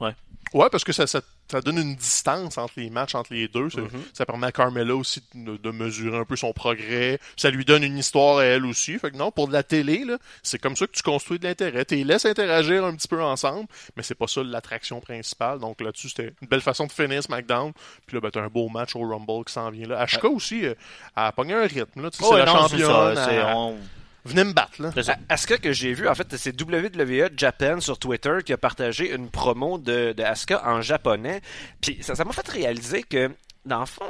Ouais, parce que ça, ça, ça donne une distance entre les matchs, entre les deux. Ça, ça permet à Carmella aussi de, de mesurer un peu son progrès. Ça lui donne une histoire à elle aussi. Fait que non, pour de la télé, là, c'est comme ça que tu construis de l'intérêt. Tu les laisses interagir un petit peu ensemble, mais c'est pas ça l'attraction principale. Donc là-dessus, c'était une belle façon de finir SmackDown. Puis là, ben, t'as un beau match au Rumble qui s'en vient là. Ashka aussi, euh, elle a pogné un rythme. Là. Tu sais, c'est Ouais, la non, c'est championne. Venez me battre, là. À- Asuka que j'ai vu, en fait, c'est WWE Japan sur Twitter qui a partagé une promo de, de Asuka en japonais. Puis ça ça m'a fait réaliser que, dans le fond,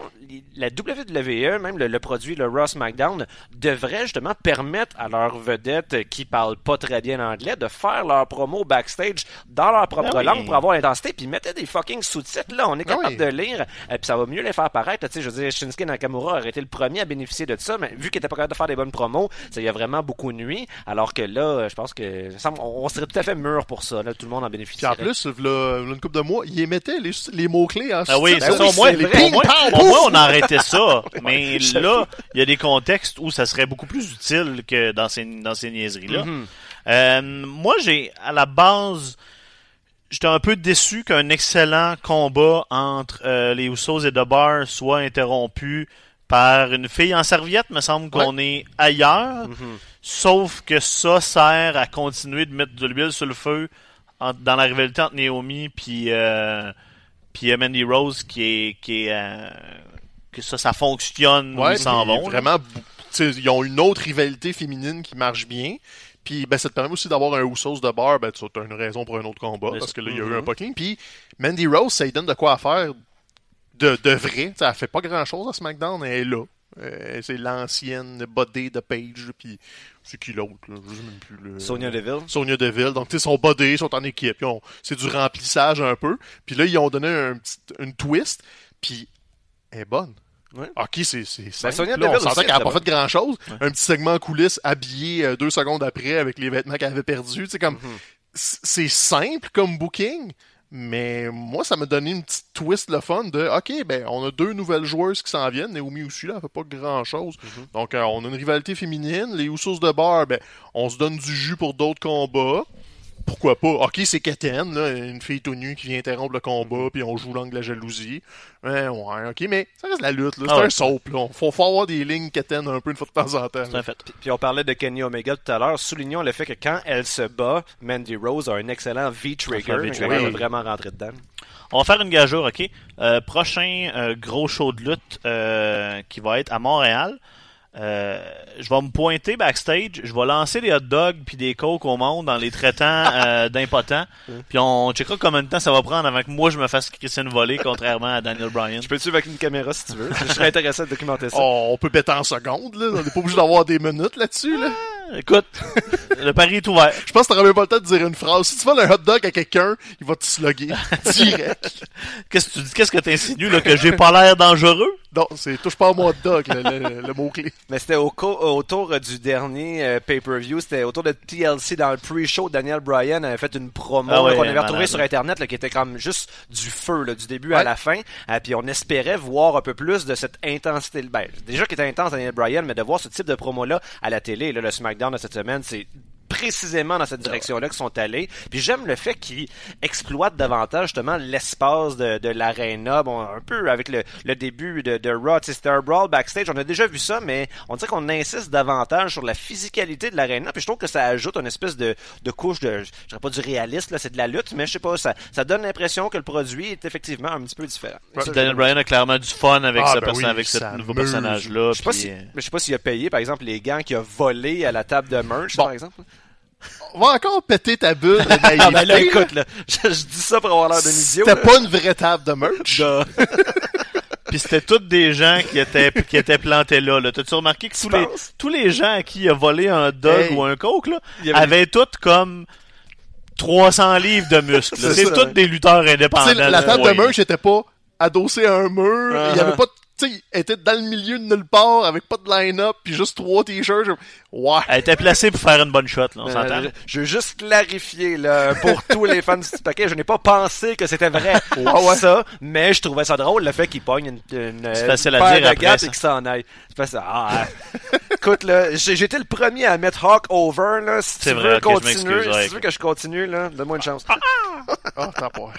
la WWE, même le, le produit, le Raw SmackDown, devrait justement permettre à leurs vedettes qui parlent pas très bien anglais de faire leur promo backstage dans leur propre Ben oui. langue pour avoir l'intensité. Puis mettez des fucking sous-titres, là. On est Ah capable oui. de lire. Et puis ça va mieux les faire paraître. Tu sais, je veux dire, Shinsuke Nakamura aurait été le premier à bénéficier de ça, mais vu qu'il était pas capable de faire des bonnes promos, ça y a vraiment beaucoup nuit. Alors que là, euh, je pense que on serait tout à fait mûr pour ça. Là, tout le monde en Puis bénéficie. en plus, v'là une couple de mois, il émettait les, les mots-clés en Ah oui, Ben oui, Moi, c'est vrai. Ping, pour moi, on arrêtait ça. Mais là, il y a des contextes où ça serait beaucoup plus utile que dans ces, dans ces niaiseries-là. Mhm. Euh, moi, j'ai, à la base, j'étais un peu déçu qu'un excellent combat entre euh, les Usos et The Bar soit interrompu par une fille en serviette. Me semble qu'on est ailleurs. Mhm. Sauf que ça sert à continuer de mettre de l'huile sur le feu en- dans la rivalité entre Naomi puis euh, puis euh, Mandy Rose qui est qui est euh, que ça, ça fonctionne Ouais, ils s'en vont. Vraiment, ils ont une autre rivalité féminine qui marche bien. Puis ben, ça te permet aussi d'avoir un Usos de bar, ben tu as une raison pour un autre combat, parce que là, il y a eu Mhm. un buckling. Puis Mandy Rose, ça lui donne de quoi à faire de, de vrai. Tu sais, elle fait pas grand-chose à SmackDown, elle est là. Euh, c'est l'ancienne body de Page, puis c'est qui l'autre, là? Je sais même plus. Le... Sonia Deville. Sonia Deville. Donc, tu sais, son body, ils sont en équipe. Ont- C'est du remplissage un peu. Puis là, ils ont donné un petit, une twist. Puis, elle est bonne. Ouais. Ok, c'est c'est simple. Sonia Là, on Deville sentait qu'elle n'a pas fait grand chose. Un petit segment en coulisses habillé euh, deux secondes après avec les vêtements qu'elle avait perdus. Comme Mhm. c'est simple comme booking, mais moi ça m'a donné une petite twist le fun de ok ben on a deux nouvelles joueuses qui s'en viennent. Naomi aussi là, elle fait pas grand chose. Mhm. Donc euh, on a une rivalité féminine. Les Usos de bar, ben on se donne du jus pour d'autres combats. Pourquoi pas? Ok, c'est Keten, là, une fille tout nue qui vient interrompre le combat, puis on joue l'angle de la jalousie. Ouais, ouais, ok, mais ça reste la lutte, là. C'est Ah ouais. un soap, là. Faut, faut avoir des lignes Keten un peu une fois de temps en temps. C'est un fait. Puis on parlait de Kenny Omega tout à l'heure. Soulignons le fait que quand elle se bat, Mandy Rose a un excellent V-trigger. V-trigger. Elle va vraiment rentrer dedans. On va faire une gageure, ok? Euh, prochain euh, gros show de lutte euh, qui va être à Montréal. Euh, je vais me pointer backstage, je vais lancer des hot dogs puis des coke au monde dans les traitants euh, d'impotents. Puis on checkera combien de temps ça va prendre avant que moi je me fasse Christian voler contrairement à Daniel Bryan. Je peux le suivre avec une caméra si tu veux? Je serais intéressé à documenter ça. Oh, on peut péter en seconde, là. On n'est pas obligé d'avoir des minutes là-dessus, là. Écoute, le pari est ouvert. Je pense que t'aurais même pas le temps de dire une phrase. Si tu voles un hot dog à quelqu'un, il va te slugger. Direct. Qu'est-ce que tu dis? Qu'est-ce que t'insinues là que j'ai pas l'air dangereux? Non, c'est touche pas à mon hot dog, le, le- le mot-clé. Mais c'était au co- autour euh, du dernier euh, pay-per-view, c'était autour de TLC dans le pre-show. Daniel Bryan avait fait une promo Ah ouais, qu'on avait retrouvée sur. Internet là, qui était comme juste du feu là, du début à la fin. Euh, puis on espérait voir un peu plus de cette intensité. Ben, déjà qui était intense Daniel Bryan, mais de voir ce type de promo-là à la télé. Là, le SmackDown de cette semaine, c'est précisément dans cette direction-là qu'ils sont allés. Puis j'aime le fait qu'ils exploitent davantage justement l'espace de, de l'arena. Bon, un peu avec le, le début de, de Raw, tu sais, c'était un brawl backstage. On a déjà vu ça, mais on dirait qu'on insiste davantage sur la physicalité de l'arena. Puis je trouve que ça ajoute une espèce de, de couche de, je dirais pas du réaliste, là, c'est de la lutte, mais je sais pas, ça, ça donne l'impression que le produit est effectivement un petit peu différent. Ça, Daniel. Bryan a clairement du fun avec Ah, ce ben oui, avec ce nouveau personnage-là. Je sais pas puis, si, euh, mais je sais pas s'il a payé, par exemple, les gants qu'il a volés à la table de merch, Bon. par exemple. On va encore péter ta bulle de Ah ben là, écoute, là, je, je dis ça pour avoir l'air d'un idiot. C'était pas une vraie table de merch. De- Puis c'était tous des gens qui étaient qui étaient plantés là. là. T'as-tu remarqué que tous les, tous les gens à qui il a volé un dog Hey. ou un coke là, avait- avaient tous comme 300 livres de muscles. C'est tous ouais. des lutteurs Tu indépendants. sais, la là. table Ouais. de merch était pas adossée à un mur. Il y avait pas de- tu sais, elle était dans le milieu de nulle part avec pas de line-up puis juste trois t-shirts. Je- Ouais. Elle était placée pour faire une bonne shot, là, on Euh, s'entend. je, je veux juste clarifier là, pour tous les fans du petit paquet, je n'ai pas pensé que c'était vrai ça, mais je trouvais ça drôle le fait qu'il pogne une, une C'est facile à paire dire de après, gants ça. et qu'il s'en aille. C'est pas ça. Ah. Écoute là, j'ai j'ai été le premier à mettre Hawk over là. Si C'est tu vrai, veux ok, je continuer, m'excuse, si ouais. tu veux que je continue là, donne-moi une chance. Ah, t'as pas.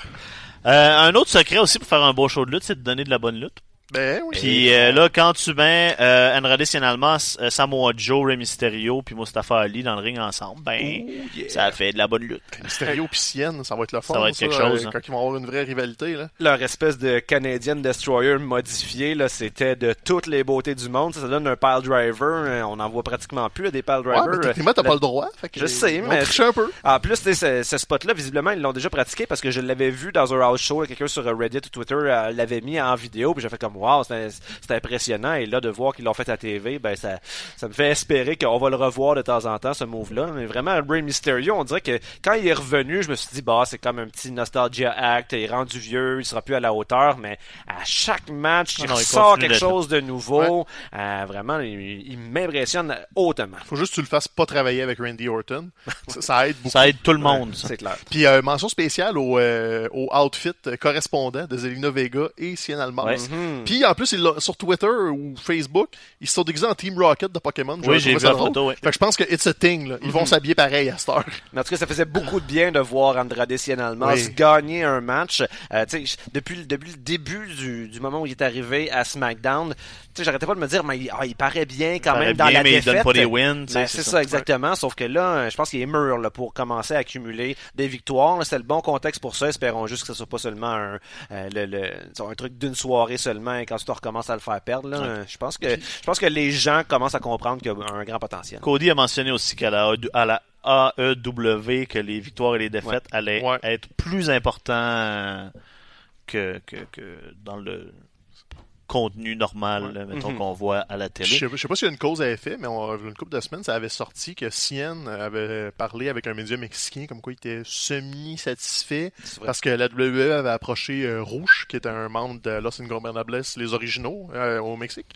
Euh, un autre secret aussi pour faire un beau show de lutte, c'est de donner de la bonne lutte. Ben oui. Puis euh, là, quand tu mets euh, Andrade Cien Almas, euh, Samoa Joe, Rey Mysterio, puis Mustafa Ali dans le ring ensemble, ben, ça fait de la bonne lutte. Mysterio pis Sienne, ça va être le fun. Ça va être quelque chose, euh, hein. Quand ils vont avoir une vraie rivalité, là. Leur espèce de Canadian Destroyer modifié, là, c'était de toutes les beautés du monde. Ça, ça donne un pile driver. euh, On en voit pratiquement plus là, des pile Ouais, drivers. mais techniquement, t'as pas le droit. Fait que Je sais, mais- un peu. En plus, ce, ce spot-là, visiblement, ils l'ont déjà pratiqué parce que je l'avais vu dans un house show. Quelqu'un sur Reddit ou Twitter l'avait mis en vidéo. Puis j'ai fait comme, wow, c'était impressionnant. Et là, de voir qu'ils l'ont fait à TV, ben, ça, ça me fait espérer qu'on va le revoir de temps en temps, ce move-là. Mais vraiment, Rey Mysterio, on dirait que quand il est revenu, je me suis dit, bah, c'est comme un petit nostalgia act. Il est rendu vieux, il sera plus à la hauteur. Mais à chaque match, il Ah non, il continue quelque chose de nouveau. Euh, vraiment, il, il m'impressionne hautement. Faut juste que tu le fasses pas travailler avec Randy Orton. ça, ça aide beaucoup. Ça aide tout le monde. C'est clair. Puis euh, mention spéciale au, euh, au outfit correspondant de Zelina Vega et Cien Almas. Ouais. Puis en plus, il sur Twitter ou Facebook, ils se sont déguisés en Team Rocket de Pokémon. Oui, j'ai vu la photo, ouais. Fait que je pense que it's a thing. Là. Ils vont s'habiller pareil à cette heure. Mais en tout cas, ça faisait beaucoup de bien de voir Andrade Cien Almas Oui. gagner un match. Euh, tu sais, depuis, le- depuis le début du, du moment où il est arrivé à SmackDown, sais, j'arrêtais pas de me dire, mais il, ah, il paraît bien quand même dans bien, la mais il défaite. donne pas des wins, Ben, c'est ça. ça, exactement. Sauf que là, je pense qu'il est mûr là, pour commencer à accumuler des victoires. C'est le bon contexte pour ça. Espérons juste que ce soit pas seulement un, euh, le, le- disons, un truc d'une soirée seulement points, quand tu recommences à le faire perdre. Là, je, pense que, je pense que les gens commencent à comprendre qu'il y a un grand potentiel. Cody a mentionné aussi qu'à la, à la AEW, que les victoires et les défaites allaient être plus importants que, que, que dans le contenu normal, mettons, mhm. qu'on voit à la télé. Je sais, sais pas s'il y a une cause à effet, mais on, une couple de semaines, ça avait sorti que Cien avait parlé avec un média mexicain comme quoi il était semi-satisfait parce que la WWE avait approché euh, Rouge, qui était un membre de Los Ingobernables, les originaux, euh, au Mexique,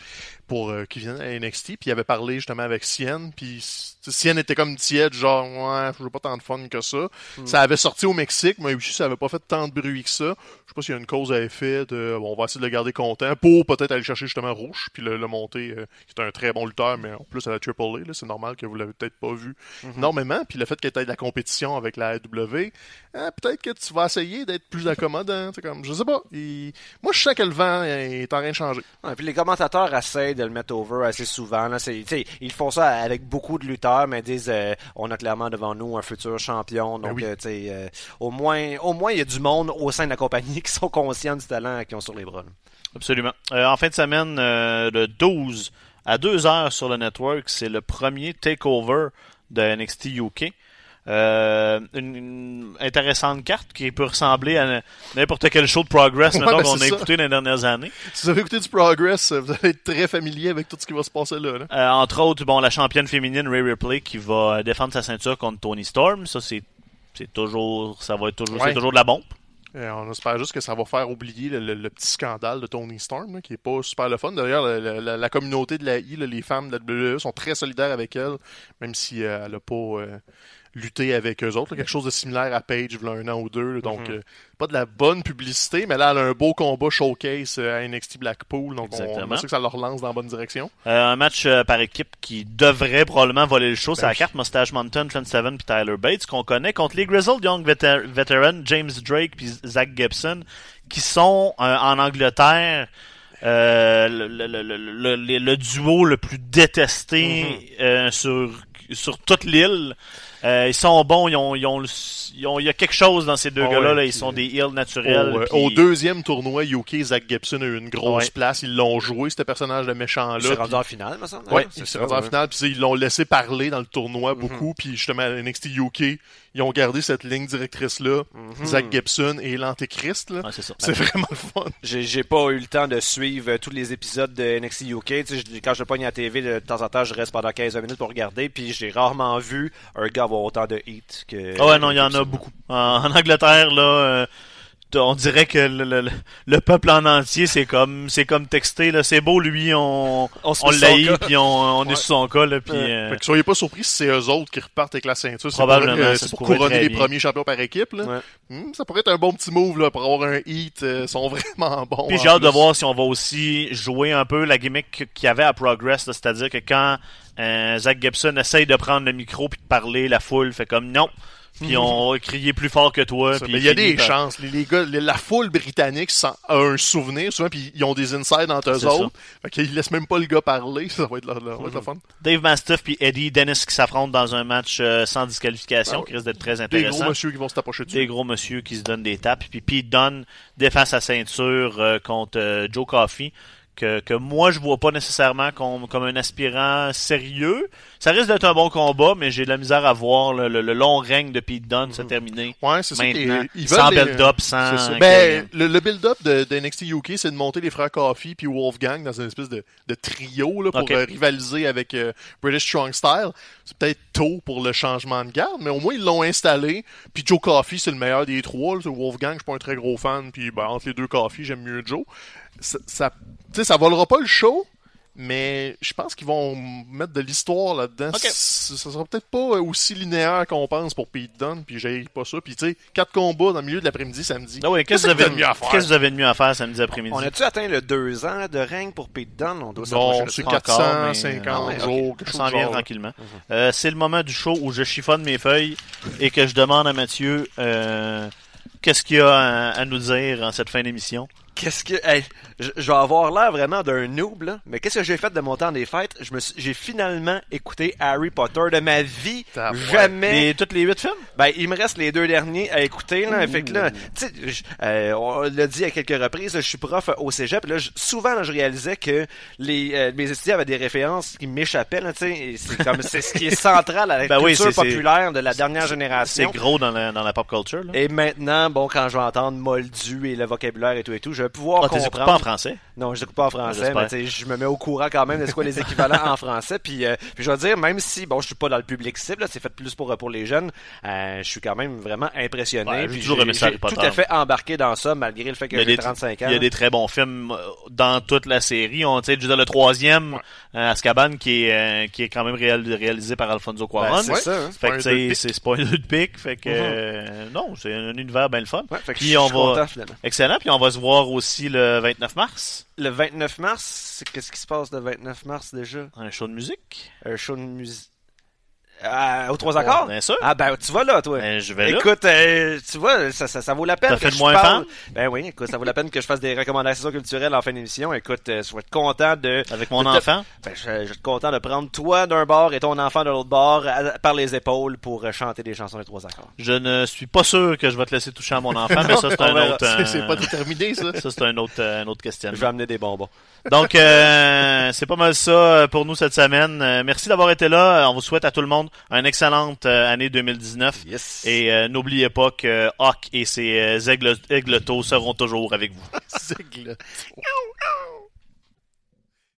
pour euh, qui viennent à NXT, puis il avait parlé justement avec Cien, puis Cien était comme tiède, genre ouais, je veux pas tant de fun que ça. Hmm. Ça avait sorti au Mexique, mais aussi ça avait pas fait tant de bruit que ça. Je sais pas s'il y a une cause à effet de bon, on va essayer de le garder content pour peut-être aller chercher justement Rouge, puis le, monter, euh, qui est un très bon lutteur, mais en plus à la Triple A, c'est normal que vous l'avez peut-être pas vu mhm. énormément. Puis le fait qu'il y ait de la compétition avec la AW, hein, peut-être que tu vas essayer d'être plus accommodant. Comme, je sais pas. Moi, je sens que le vent est en train de changer. puis les commentateurs essayent de le mettre over assez souvent. Là. Ils font ça avec beaucoup de lutteurs, mais disent euh, on a clairement devant nous un futur champion. Ben Donc, euh, au moins, au moins, il y a du monde au sein de la compagnie qui sont conscients du talent qu'ils ont sur les bras. Absolument. Euh, en fin de semaine, euh, le 12 à 2 heures sur le network, c'est le premier takeover de NXT UK. Euh, une, intéressante carte qui peut ressembler à n'importe quel show de Progress ouais, ben, qu'on a écouté dans les dernières années. Si vous avez écouté du Progress, vous allez être très familier avec tout ce qui va se passer là. Euh, entre autres, bon, la championne féminine Ray Ripley qui va défendre sa ceinture contre Tony Storm. Ça, c'est toujours, ça va être toujours, c'est toujours de la bombe. Euh, on espère juste que ça va faire oublier le, petit scandale de Tony Storm, qui est pas super le fun. D'ailleurs, la, communauté de la I, les femmes de la WWE sont très solidaires avec elle, même si euh, elle a pas euh, lutté avec eux autres. quelque chose de similaire à Paige, il y a un an ou deux. donc, mhm pas de la bonne publicité, mais là, elle a un beau combat showcase euh, à NXT Blackpool. Donc, on, sait que ça leur lance dans la bonne direction. Euh, un match euh, par équipe qui devrait probablement voler le show. c'est ben la carte Mustache Mountain, Trent Seven puis Tyler Bates qu'on connaît contre les Grizzled Young Veterans, James Drake puis Zach Gibson, qui sont en Angleterre. le, le, le, duo le plus détesté mm-hmm. sur sur toute l'île. Euh, ils sont bons, ils ont, ils ont, ils ont, il y a quelque chose dans ces deux ah gars-là. Là, ils sont des heals naturels. Au, euh, au, deuxième tournoi, UK, Zach Gibson a eu une grosse place. Ils l'ont joué, ce personnage de méchant-là. Il s'est rendu en finale, me semble. Oui, il s'est rendu en finale. Puis ils l'ont laissé parler dans le tournoi mhm. beaucoup. Puis justement, NXT UK, ils ont gardé cette ligne directrice-là. Mhm. Zach Gibson et l'Antéchrist. Ouais, c'est c'est vraiment le fun. J'ai pas eu le temps de suivre tous les épisodes de NXT UK. quand je pogne à la TV, de temps en temps, je reste pendant 15 minutes pour regarder. Puis j'ai rarement vu un gars avoir autant de hits que. Ah ouais, non, il y en a beaucoup. En, Angleterre, là. Euh, on dirait que le, le, peuple en entier c'est comme c'est comme texté là. C'est beau lui on on, on l'a puis on, on est sous son cas là puis euh... soyez pas surpris si c'est eux autres qui repartent avec la ceinture. Probablement c'est pour, couronner les premiers champions par équipe là. Hmm, ça pourrait être un bon petit move là pour avoir un hit euh, ils sont vraiment bons puis j'ai hâte de voir si on va aussi jouer un peu la gimmick qu'il y avait à Progress c'est-à-dire que quand euh, Zach Gibson essaye de prendre le micro puis de parler, la foule fait comme non. Puis on va crier plus fort que toi. mais il y a des chances. Les, gars, la foule britannique a un souvenir souvent, puis ils ont des insides entre eux autres. Fait qu'ils laissent même pas le gars parler. Ça va être le, fun. Dave Mastiff puis Eddie Dennis qui s'affrontent dans un match euh, sans disqualification, ah qui risque d'être très intéressant. Des gros monsieur qui vont se taper dessus. Des gros monsieur qui se donnent des tapes. Puis Pete Dunne défend sa ceinture euh, contre euh, Joe Coffey que, moi je vois pas nécessairement comme, comme un aspirant sérieux. Ça risque d'être un bon combat, mais j'ai de la misère à voir le, long règne de Pete Dunne se mhm. terminer. Ouais, c'est ça. Ils sans build-up, sans. Ben, le, build-up de, de, NXT UK, c'est de monter les frères Coffee puis Wolfgang dans une espèce de, de trio là, pour euh, rivaliser avec euh, British Strong Style. C'est peut-être tôt pour le changement de garde, mais au moins ils l'ont installé. Puis Joe Coffee, c'est le meilleur des trois. Wolfgang, je suis pas un très gros fan. Puis ben, entre les deux Coffee, j'aime mieux Joe. Ça, ça, ça volera pas le show, mais je pense qu'ils vont mettre de l'histoire là-dedans. Ça, sera peut-être pas aussi linéaire qu'on pense pour Pete Dunne, puis j'ai pas ça. Puis tu sais, quatre combats dans le milieu de l'après-midi samedi. Ah qu'est-ce que vous avez de mieux à faire? Qu'est-ce que vous avez de mieux à faire samedi après-midi? On a-tu atteint le deux ans de règne pour Pete Dunne? On doit non, c'est 450 jours. Ça s'en vient tranquillement. Euh, c'est le moment du show où je chiffonne mes feuilles et que je demande à Mathieu euh, qu'est-ce qu'il y a à, à nous dire en cette fin d'émission. Qu'est-ce que. hey, je, je vais avoir l'air vraiment d'un noob, là. Mais qu'est-ce que j'ai fait de mon temps des fêtes? Je me suis- j'ai finalement écouté Harry Potter de ma vie. T'as- Jamais. Les, toutes les huit films? Ben, il me reste les deux derniers à écouter, là. Fait que là, tu sais, je- euh, on l'a dit à quelques reprises, là, je suis prof au cégep. Là, je- souvent, là, je réalisais que les, euh, mes étudiants avaient des références qui m'échappaient, là, tu sais. et C'est comme, c'est ce qui est central à la Ben oui, culture c'est- c'est- populaire de la dernière C'est génération. gros dans la, dans la pop culture. Là. Et maintenant, bon, quand je vais entendre Moldu et le vocabulaire et tout et tout, je pouvoir Ah, comprendre. pas en français? Non, je n'écoute pas en français, mais je me mets au courant quand même de ce quoi les équivalents en français. Puis, euh, puis je vais dire, même si, bon, je suis pas dans le public cible, c'est fait plus pour, pour les jeunes, euh, je suis quand même vraiment impressionné. Ouais, j'ai puis toujours j'ai- aimé ça, j'ai Harry Potter. tout à fait embarqué dans ça, malgré le fait que Il y, a j'ai des, 35 ans. il y a des très bons films euh, dans toute la série. On, tu sais, le troisième, euh, Azkaban, qui est, euh, qui est quand même réal- réalisé par Alfonso Ben, Cuarón. c'est Ouais. ça, hein. Fait que c'est c'est pas un deux de pique. Fait que, Mhm. euh, non, c'est un univers bien le fun. Ouais, fait que Puis je on suis va- content, finalement. Excellent. Puis on va se voir aussi le 29 mars? Le 29 mars, c'est- qu'est-ce qui se passe le 29 mars déjà? Un show de musique? Un show de musique. Ah, aux trois accords? Bien sûr. Ah, ben, tu vas là, toi. Ben, je vais là. Écoute, euh, tu vois, ça, ça, ça vaut la peine T'as que fait de je moi un parle. Ben oui, écoute, ça vaut la peine que je fasse des recommandations culturelles en fin d'émission. Écoute, euh, je vais être content de... Avec mon de enfant? Ben, je, je vais être content de prendre toi d'un bord et ton enfant de l'autre bord à- par les épaules pour euh, chanter des chansons des trois accords. Je ne suis pas sûr que je vais te laisser toucher à mon enfant, mais ça, c'est un verra. autre, C'est- euh, C'est pas déterminé, ça. ça, c'est un autre, euh, un autre Je questionnement. vais amener des bonbons. Donc, euh, c'est pas mal ça euh, pour nous cette semaine. Euh, merci d'avoir été là. Euh, On vous souhaite à tout le monde une excellente euh, année 2019. Yes. Et euh, n'oubliez pas que Hawk et ses euh, aigles, aigletos seront toujours avec vous.